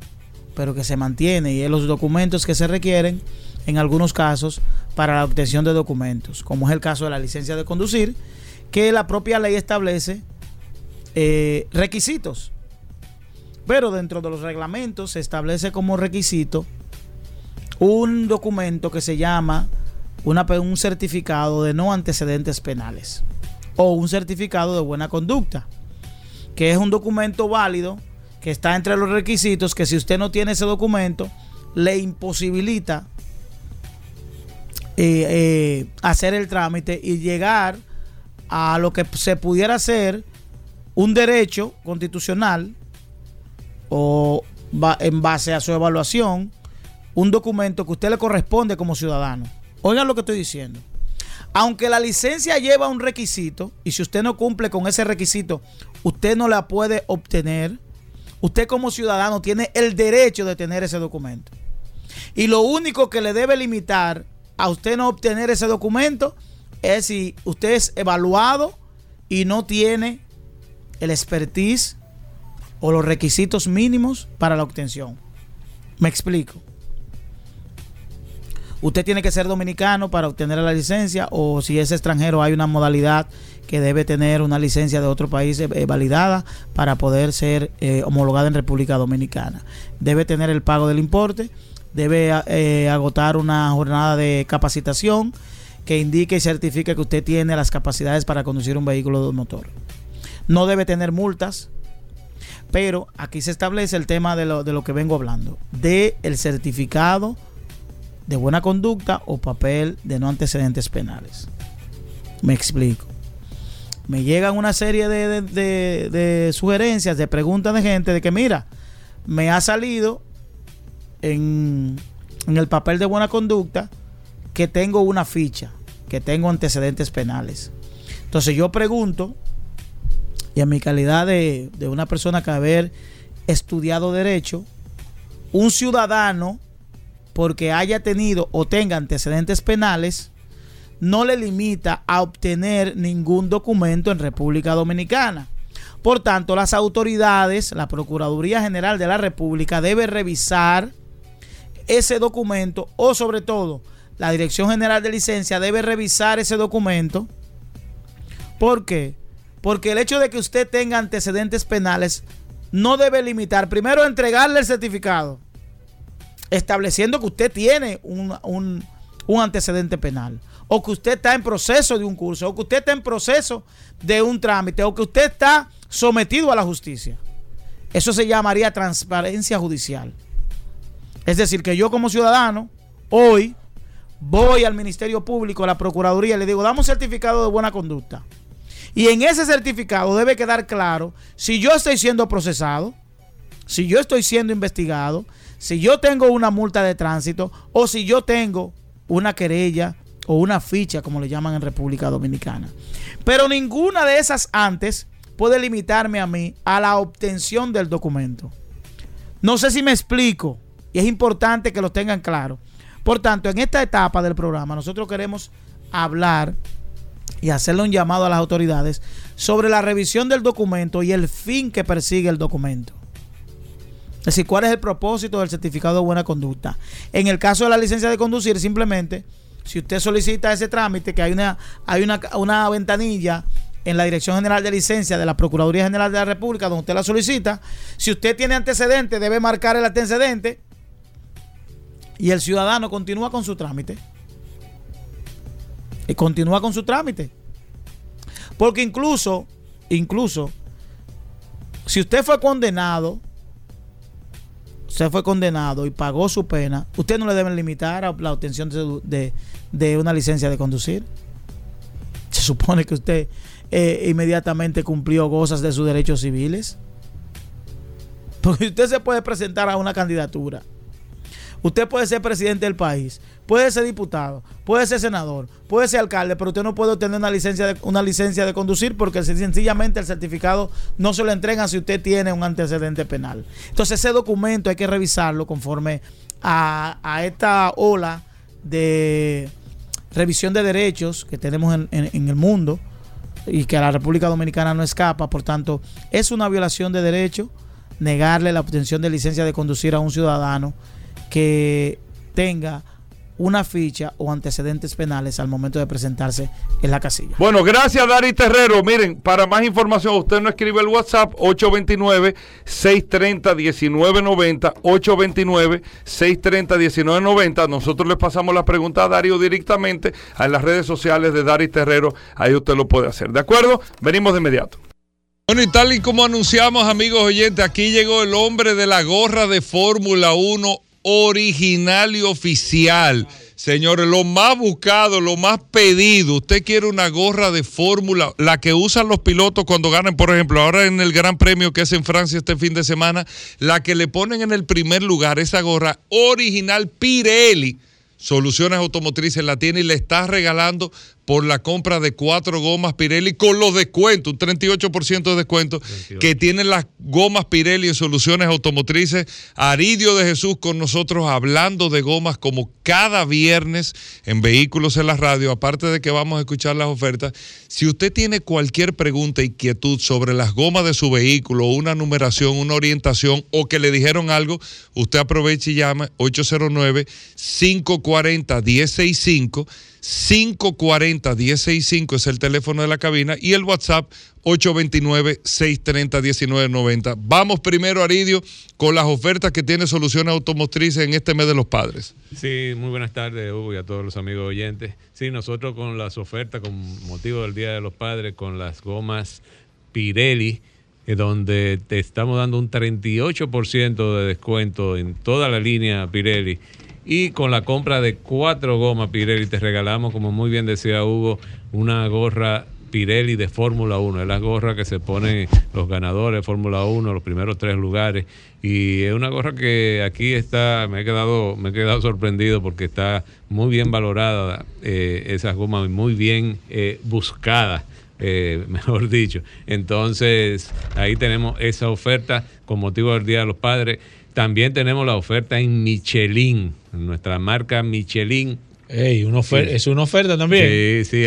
pero que se mantiene y es los documentos que se requieren en algunos casos para la obtención de documentos, como es el caso de la licencia de conducir, que la propia ley establece eh, requisitos. Pero dentro de los reglamentos se establece como requisito un documento que se llama un certificado de no antecedentes penales o un certificado de buena conducta, que es un documento válido que está entre los requisitos que si usted no tiene ese documento, le imposibilita eh, eh, hacer el trámite y llegar a lo que se pudiera ser un derecho constitucional o en base a su evaluación, un documento que usted le corresponde como ciudadano. Oigan lo que estoy diciendo. Aunque la licencia lleva un requisito, y si usted no cumple con ese requisito, usted no la puede obtener, usted como ciudadano tiene el derecho de tener ese documento. Y lo único que le debe limitar a usted no obtener ese documento es si usted es evaluado y no tiene el expertise o los requisitos mínimos para la obtención. Me explico usted tiene que ser dominicano para obtener la licencia o si es extranjero hay una modalidad que debe tener una licencia de otro país eh, validada para poder ser eh, homologada en República Dominicana. Debe tener el pago del importe, debe eh, agotar una jornada de capacitación que indique y certifique que usted tiene las capacidades para conducir un vehículo de motor. No debe tener multas, pero aquí se establece el tema de lo, de lo que vengo hablando, de el certificado de buena conducta o papel de no antecedentes penales. Me explico. Me llegan una serie de, sugerencias, de preguntas de gente de que mira, me ha salido en, en el papel de buena conducta que tengo una ficha, que tengo antecedentes penales. Entonces yo pregunto, y en mi calidad de, de una persona que haber estudiado derecho, un ciudadano porque haya tenido o tenga antecedentes penales, no le limita a obtener ningún documento en República Dominicana. Por tanto, las autoridades, la Procuraduría General de la República debe revisar ese documento o sobre todo la Dirección General de Licencia debe revisar ese documento. ¿Por qué? Porque el hecho de que usted tenga antecedentes penales no debe limitar, primero, entregarle el certificado, estableciendo que usted tiene un, un antecedente penal, o que usted está en proceso de un curso, o que usted está en proceso de un trámite, o que usted está sometido a la justicia. Eso se llamaría transparencia judicial. Es decir, que yo como ciudadano, hoy voy al Ministerio Público, a la Procuraduría, y le digo, dame un certificado de buena conducta. Y en ese certificado debe quedar claro si yo estoy siendo procesado, si yo estoy siendo investigado, si yo tengo una multa de tránsito o si yo tengo una querella o una ficha, como le llaman en República Dominicana. Pero ninguna de esas antes puede limitarme a mí a la obtención del documento. No sé si me explico y es importante que lo tengan claro. Por tanto, en esta etapa del programa nosotros queremos hablar y hacerle un llamado a las autoridades sobre la revisión del documento y el fin que persigue el documento. Es decir, cuál es el propósito del certificado de buena conducta. En el caso de la licencia de conducir, simplemente, si usted solicita ese trámite, que hay una, hay una, una ventanilla en la Dirección General de Licencia de la Procuraduría General de la República, donde usted la solicita. Si usted tiene antecedentes, debe marcar el antecedente y el ciudadano continúa con su trámite. Y continúa con su trámite. Porque incluso, incluso, si usted fue condenado, usted fue condenado y pagó su pena, usted no le deben limitar a la obtención de, de una licencia de conducir. Se supone que usted eh, inmediatamente cumplió gozas de sus derechos civiles. Porque usted se puede presentar a una candidatura. Usted puede ser presidente del país, puede ser diputado, puede ser senador, puede ser alcalde, pero usted no puede obtener una licencia de, una licencia de conducir porque sencillamente el certificado no se lo entregan si usted tiene un antecedente penal. Entonces ese documento hay que revisarlo conforme a, esta ola de revisión de derechos que tenemos en el mundo y que a la República Dominicana no escapa. Por tanto, es una violación de derecho negarle la obtención de licencia de conducir a un ciudadano que tenga una ficha o antecedentes penales al momento de presentarse en la casilla. Bueno, gracias Dari Terrero. Miren, para más información, usted no escribe el WhatsApp 829-630-1990, 829-630-1990. Nosotros le pasamos la pregunta a Dario directamente a las redes sociales de Dari Terrero. Ahí usted lo puede hacer. ¿De acuerdo? Venimos de inmediato. Bueno, y tal y como anunciamos, amigos oyentes, aquí llegó el hombre de la gorra de Fórmula 1 original y oficial. Señores, lo más buscado, lo más pedido. Usted quiere una gorra de fórmula, la que usan los pilotos cuando ganan, por ejemplo, ahora en el Gran Premio que es en Francia este fin de semana, la que le ponen en el primer lugar, esa gorra original Pirelli. Soluciones Automotrices la tiene y le está regalando por la compra de cuatro gomas Pirelli con los descuentos, un 38% de descuento que tienen las gomas Pirelli en soluciones automotrices. Aridio de Jesús con nosotros hablando de gomas como cada viernes en Vehículos en la Radio, aparte de que vamos a escuchar las ofertas. Si usted tiene cualquier pregunta, inquietud sobre las gomas de su vehículo, una numeración, una orientación o que le dijeron algo, usted aproveche y llame 809 540 1065 540-1065 es el teléfono de la cabina y el WhatsApp 829-630-1990. Vamos primero, Aridio, con las ofertas que tiene Soluciones Automotrices en este mes de los padres. Sí, muy buenas tardes, Hugo, y a todos los amigos oyentes. Sí, nosotros con las ofertas, con motivo del Día de los Padres, con las gomas Pirelli, eh, donde te estamos dando un 38% de descuento en toda la línea Pirelli y con la compra de cuatro gomas Pirelli te regalamos, como muy bien decía Hugo, una gorra Pirelli de Fórmula 1. Es la gorra que se ponen los ganadores de Fórmula 1, los primeros tres lugares. Y es una gorra que aquí está, me he quedado, me he quedado sorprendido porque está muy bien valorada eh, esas gomas, muy bien eh, buscadas. Eh, mejor dicho. Entonces, ahí tenemos esa oferta con motivo del Día de los Padres. También tenemos la oferta en Michelin, nuestra marca Michelin es una oferta también. Sí, sí,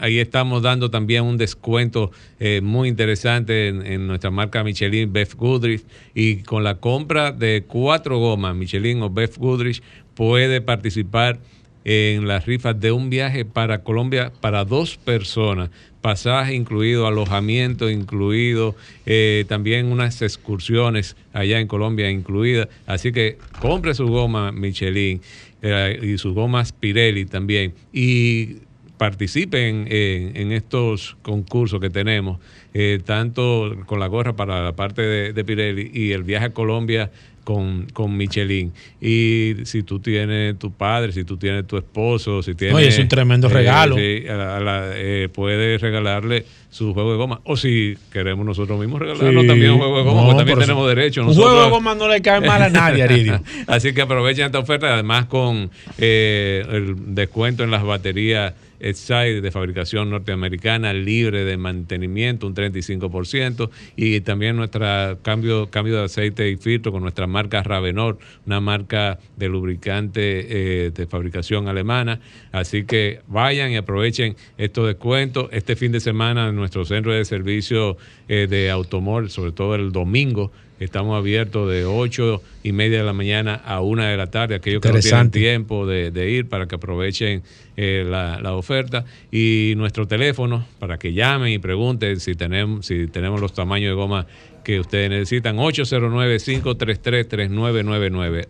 ahí, estamos dando también un descuento eh, muy interesante en, nuestra marca Michelin Beth Goodrich. Y con la compra de cuatro gomas Michelin o Beth Goodrich, puede participar en las rifas de un viaje para Colombia para dos personas pasaje incluido, alojamiento incluido, eh, también unas excursiones allá en Colombia incluidas. Así que compre su goma Michelin eh, y sus gomas Pirelli también y participen en, estos concursos que tenemos, eh, tanto con la gorra para la parte de, de Pirelli y el viaje a Colombia con, con Michelin. Y si tú tienes tu padre, si tú tienes tu esposo, si tienes... Oye, es un tremendo eh, regalo. Eh, puedes regalarle su juego de goma. O si queremos nosotros mismos regalarnos también un juego de goma, también tenemos derecho. Un juego de goma no le cae mal a nadie, Aridio. Así que aprovechen esta oferta, además con eh, el descuento en las baterías Exide de fabricación norteamericana, libre de mantenimiento, un 35%, y también nuestra cambio, cambio de aceite y filtro con nuestra marca Ravenor, una marca de lubricante eh, de fabricación alemana. Así que vayan y aprovechen estos descuentos. Este fin de semana en nuestro centro de servicio eh, de automóvil, sobre todo el domingo, Estamos abiertos de 8 y media de la mañana a 1 de la tarde. Aquellos que no tienen tiempo de, ir para que aprovechen eh, la, oferta. Y nuestro teléfono para que llamen y pregunten si tenemos, si tenemos los tamaños de goma que ustedes necesitan. 809-533-3999.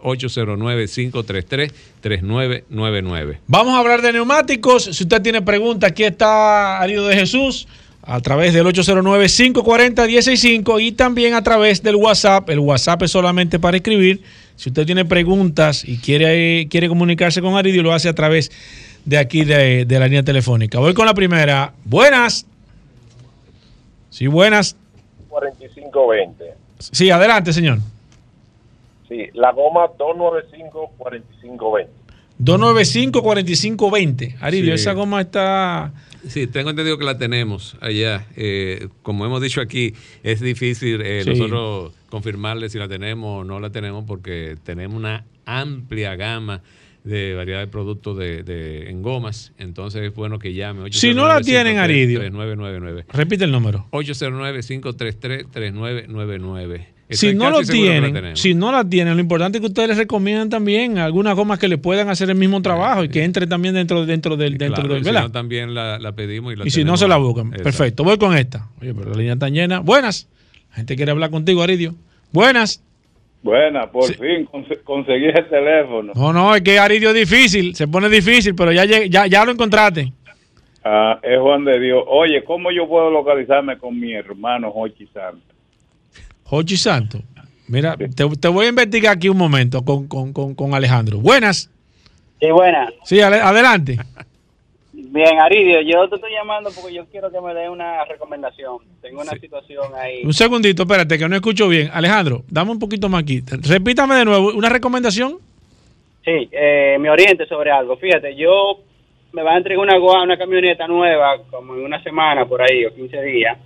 809-533-3999. Vamos a hablar de neumáticos. Si usted tiene preguntas, aquí está Arido de Jesús a través del 809-540-165 y también a través del WhatsApp. El WhatsApp es solamente para escribir. Si usted tiene preguntas y quiere, quiere comunicarse con Aridio, lo hace a través de aquí de, la línea telefónica. Voy con la primera. Buenas. Sí, buenas. 4520. Sí, adelante, señor. Sí, la goma 295-4520. 295-4520. Aridio, esa goma está Sí, tengo entendido que la tenemos allá. Eh, como hemos dicho aquí, es difícil eh, nosotros confirmarle si la tenemos o no la tenemos porque tenemos una amplia gama de variedad de productos de, en gomas. Entonces es bueno que llame. si no la tienen, Aridio. 3999. Repite el número. 809-533-3999. Si no lo tienen, si no la tienen, lo importante es que ustedes les recomiendan también algunas gomas que le puedan hacer el mismo trabajo y que entre también dentro, dentro del, dentro del, Si no, también la, pedimos y la Y si no se la buscan. Perfecto, voy con esta. Oye, pero la línea está llena. Buenas. La gente quiere hablar contigo, Aridio. Buenas. Buenas, por fin conseguí el teléfono. No, no, es que Aridio es difícil, se pone difícil, pero ya, ya, ya lo encontraste. Ah, es Juan de Dios. Oye, ¿cómo yo puedo localizarme con mi hermano Jochi Santos? Jochi Santos. Mira, te, voy a investigar aquí un momento con, con, con, Alejandro. Buenas. Sí, buenas. Sí, adelante. Bien, Aridio, yo te estoy llamando porque yo quiero que me dé una recomendación. Tengo una situación ahí. Un segundito, espérate, que no escucho bien. Alejandro, dame un poquito más aquí. Repítame de nuevo, ¿una recomendación? Sí, eh, me oriente sobre algo. Fíjate, yo me va a entregar una, una camioneta nueva como en una semana por ahí o 15 días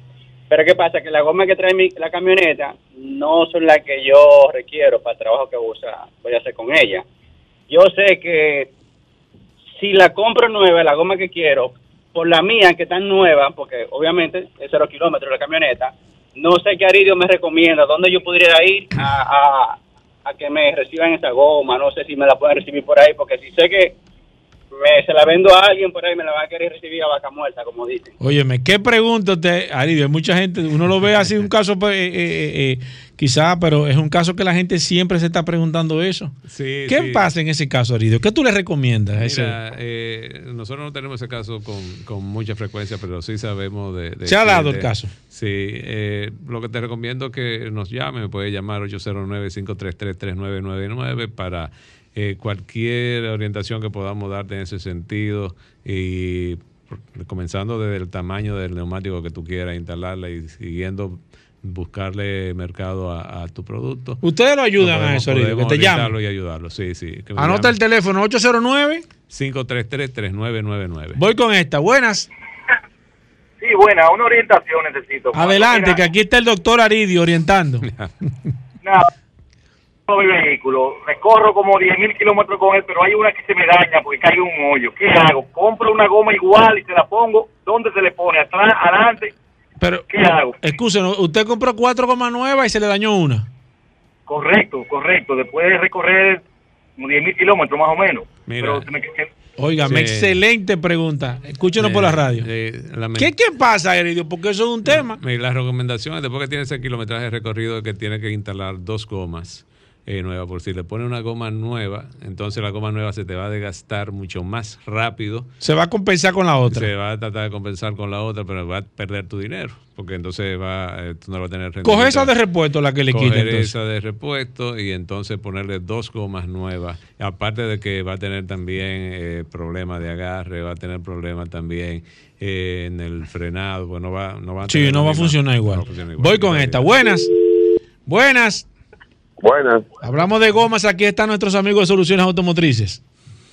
pero ¿qué pasa? Que la goma que trae mi, la camioneta no son las que yo requiero para el trabajo que usa, voy a hacer con ella. Yo sé que si la compro nueva, la goma que quiero, por la mía que está nueva, porque obviamente es cero kilómetros la camioneta, no sé qué Aridio me recomienda, dónde yo podría ir a, a que me reciban esa goma, no sé si me la pueden recibir por ahí, porque si sé que me, se la vendo a alguien por ahí, me la va a querer recibir a vaca muerta, como dicen. Óyeme, ¿qué pregunta usted, Aridio? Hay mucha gente, uno lo ve así, un caso, pues, eh, eh, eh, quizá, pero es un caso que la gente siempre se está preguntando eso. ¿Qué pasa en ese caso, Aridio? ¿Qué tú le recomiendas? Mira, nosotros no tenemos ese caso con, mucha frecuencia, pero sí sabemos de... ¿Se ha dado el caso? Sí, lo que te recomiendo es que nos llame, me puede llamar 809-533-3999 para eh, cualquier orientación que podamos darte en ese sentido y comenzando desde el tamaño del neumático que tú quieras instalarla y siguiendo buscarle mercado a, tu producto. Ustedes lo ayudan a eso, que te llaman. y ayudarlo, sí, sí. Anota el teléfono 809 533 3999. Voy con esta. Buenas. Sí, buena, una orientación necesito. Adelante, que aquí está el doctor Aridio orientando. mi vehículo, recorro como 10 mil kilómetros con él, pero hay una que se me daña porque cae un hoyo. ¿Qué hago? Compro una goma igual y se la pongo. ¿Dónde se le pone? ¿Atrás? ¿Adelante? Pero, ¿Qué hago? Escúchenos, usted compró cuatro gomas nuevas y se le dañó una. Correcto, correcto. Después de recorrer como 10 mil kilómetros más o menos. Pero se me, Óigame, Sí. excelente pregunta. Escúchenos por la radio. ¿Qué, ¿Qué pasa, Heridio? Porque eso es un tema. Mira, Las recomendaciones, después que tiene ese kilometraje recorrido, que tiene que instalar dos gomas eh, nuevas. Por si le pone una goma nueva, entonces la goma nueva se te va a desgastar mucho más rápido. Se va a compensar con la otra. Se va a tratar de compensar con la otra, pero va a perder tu dinero. Porque entonces va, eh, tú no vas a tener Coge esa de repuesto la que le quita. Coger entonces. esa de repuesto y entonces ponerle dos gomas nuevas. Aparte de que va a tener también eh, problemas de agarre, va a tener problemas también eh, en el frenado. Pues no va, no va a Sí, no va a misma- no va a funcionar igual. Voy con esta. Buenas. Buenas. Buenas. Hablamos de gomas. Aquí están nuestros amigos de Soluciones Automotrices.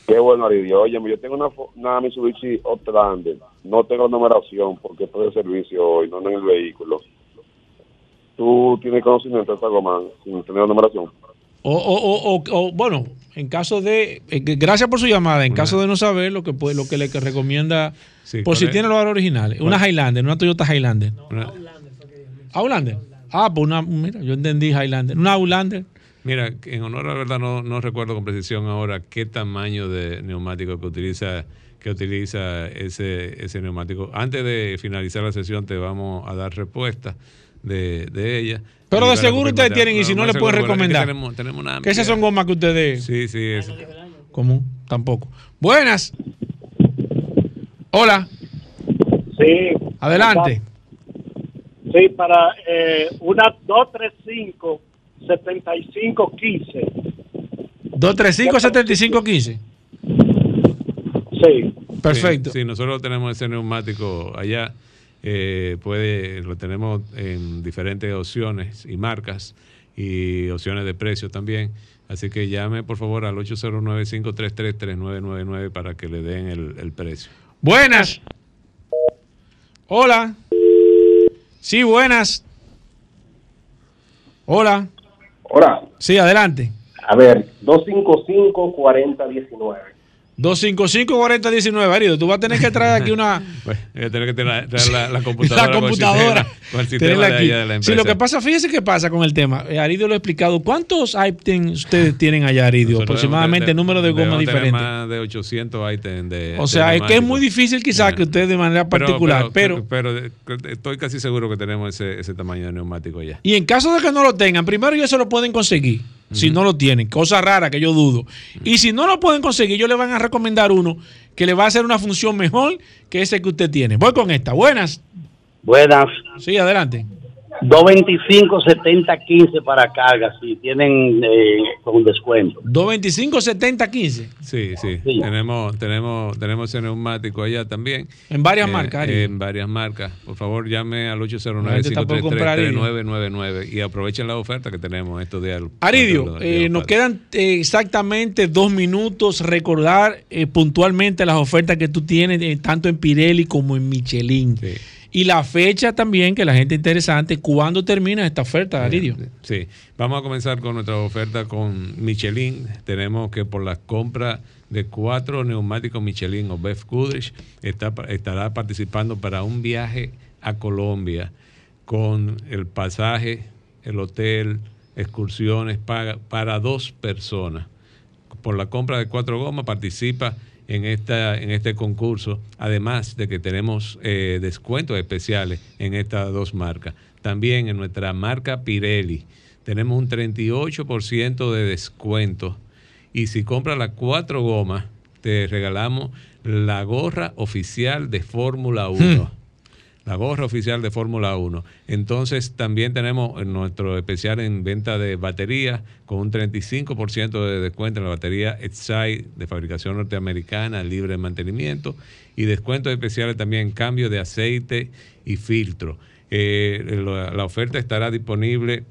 Qué bueno, Aridio. Oye, yo tengo una, una Mitsubishi Outlander. No tengo numeración porque estoy de servicio hoy, no en el vehículo. ¿Tú tienes conocimiento de esta goma sin tener numeración? O, o, o, o- o, bueno, en caso de. eh, gracias por su llamada. En caso de no saber lo que puede, lo que le que recomienda. Sí, por si ¿cuál es? tiene los valores originales. Una. Highlander, una Toyota Highlander. Una- Outlander. Ah, pues una. Mira, yo entendí Highlander. Una Outlander. Mira, en honor a la verdad no, no recuerdo con precisión ahora qué tamaño de neumático que utiliza que utiliza ese, ese neumático. Antes de finalizar la sesión te vamos a dar respuesta de, de ella. Pero de seguro ustedes tienen y si no más le pueden es que recomendar. Tenemos, tenemos una Que esas son gomas que ustedes. Sí, sí, es. Común, tampoco. Buenas. Hola. Sí. Adelante. Sí, para eh, una 235 7515. 235 7515. Sí. Perfecto. Sí, sí, nosotros tenemos ese neumático allá. eh, puede, lo tenemos en diferentes opciones y marcas y opciones de precio también. Así que llame por favor al 809-533-3999 para que le den el, el precio. Buenas. Hola. Sí, buenas. Hola. Hola. Sí, adelante. A ver, 255-4019. 255-4019, Arido. Tú vas a tener que traer aquí una. Voy a tener que traer traer la, la computadora. la con el computadora. sistema- Con el sistema de allá de la Sí, empresa. lo que pasa, fíjese qué pasa con el tema. Eh, Aridio lo ha explicado. ¿Cuántos IPTEN ustedes tienen allá, Aridio? Nosotros Aproximadamente número de tener diferentes. más de 800 ítems de. O sea, de es que es muy difícil quizás que ustedes de manera particular, pero, pero, pero estoy casi seguro que tenemos ese, ese tamaño de neumático ya. Y en caso de que no lo tengan, primero ellos se lo pueden conseguir. Si no lo tienen, cosa rara que yo dudo. Y si no lo pueden conseguir, ellos le van a recomendar uno que le va a hacer una función mejor que ese que usted tiene. Voy con esta. Buenas. Buenas. Sí, adelante. 225-70-15 para carga, si tienen eh, con descuento. 225-70-15. Sí, sí. Tenemos, tenemos, tenemos ese neumático allá también. En varias Eh, marcas, Ari. En varias marcas. Por favor, llame al La gente está por comprar, 809-533-3999 y aprovechen la oferta que tenemos estos días. Aridio, eh, nos quedan eh, exactamente dos minutos. Recordar eh, puntualmente las ofertas que tú tienes, eh, tanto en Pirelli como en Michelin. Y la fecha también, que la gente interesante, ¿cuándo termina esta oferta, Aridio? Sí, vamos a comenzar con nuestra oferta con Michelin. Tenemos que por la compra de cuatro neumáticos Michelin o Beth Goodrich está, estará participando para un viaje a Colombia con el pasaje, el hotel, excursiones paga para dos personas. Por la compra de cuatro gomas participa en, esta, en este concurso, además de que tenemos eh, descuentos especiales en estas dos marcas. También en nuestra marca Pirelli tenemos un 38% de descuento y si compras las cuatro gomas, te regalamos la gorra oficial de Fórmula 1. La gorra oficial de Fórmula 1. Entonces también tenemos en nuestro especial en venta de baterías con un 35% de descuento en la batería Excite de fabricación norteamericana, libre de mantenimiento y descuentos especiales también en cambio de aceite y filtro. Eh, la, la oferta estará disponible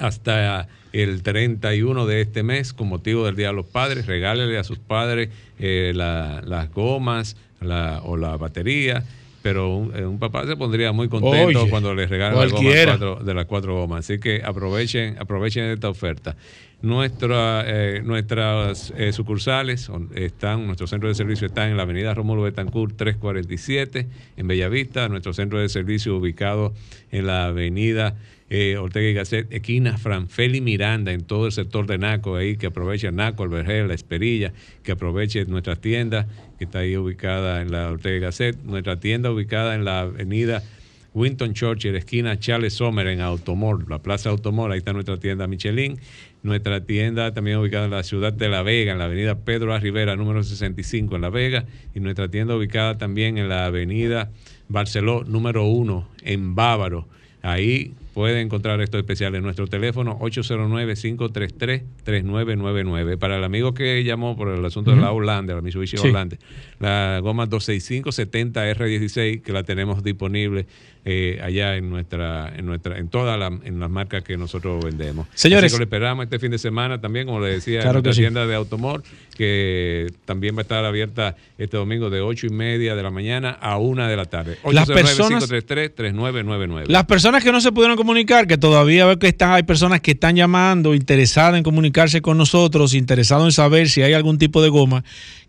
hasta el 31 de este mes con motivo del Día de los Padres. Regálele a sus padres eh, la- las gomas la- o la batería. Pero un, eh, un papá se pondría muy contento Oye, cuando les regalan cualquiera. cuatro- de las cuatro gomas. Así que aprovechen, aprovechen esta oferta. Nuestra, eh, nuestras eh, sucursales están, nuestro centro de servicio está en la avenida Rómulo Betancourt 347 en Bellavista, nuestro centro de servicio ubicado en la avenida eh, Ortega y Gasset, esquina Franfeli Miranda, en todo el sector de Naco, ahí que aproveche Naco, el Vergel, la Esperilla, que aproveche nuestra tienda, que está ahí ubicada en la Ortega y Gasset, nuestra tienda ubicada en la avenida Winton Churchill, esquina Charles Sommer en Automor, la Plaza Automor, ahí está nuestra tienda Michelin. Nuestra tienda también ubicada en la ciudad de La Vega, en la avenida Pedro A. Rivera, número 65 en La Vega. Y nuestra tienda ubicada también en la avenida Barceló, número 1 en Bávaro. Ahí puede encontrar estos especiales en nuestro teléfono 809-533-3999. Para el amigo que llamó por el asunto de la Holanda, la Mitsubishi sí. la goma 265-70R16, que la tenemos disponible eh, allá en nuestra, en nuestra, en todas la, en las marcas que nosotros vendemos. Señores, Así que lo esperamos este fin de semana también, como le decía, en la tienda de Automor, que también va a estar abierta este domingo de 8 y media de la mañana a 1 de la tarde. 809-533-3999. Las personas que no se pudieron comunicar, que todavía veo que están, hay personas que están llamando, interesadas en comunicarse con nosotros, interesados en saber si hay algún tipo de goma,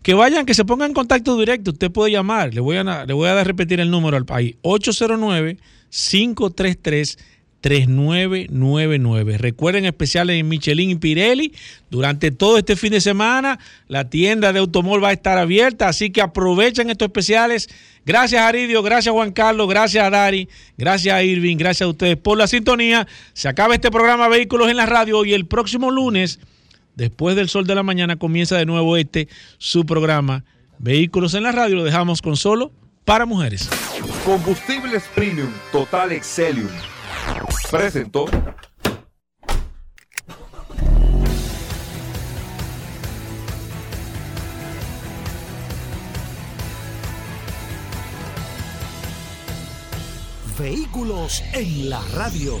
que vayan, que se pongan en contacto directo. Usted puede llamar, le voy a, le voy a repetir el número al país, 809 533 3999. Recuerden especiales en Michelin y Pirelli. Durante todo este fin de semana, la tienda de automóvil va a estar abierta, así que aprovechen estos especiales. Gracias, Aridio. Gracias, Juan Carlos. Gracias, Dari. Gracias, Irving. Gracias a ustedes por la sintonía. Se acaba este programa Vehículos en la Radio y el próximo lunes, después del sol de la mañana, comienza de nuevo este su programa Vehículos en la Radio. Lo dejamos con solo para mujeres. Combustibles Premium Total Excelium presentó. Vehículos en la radio.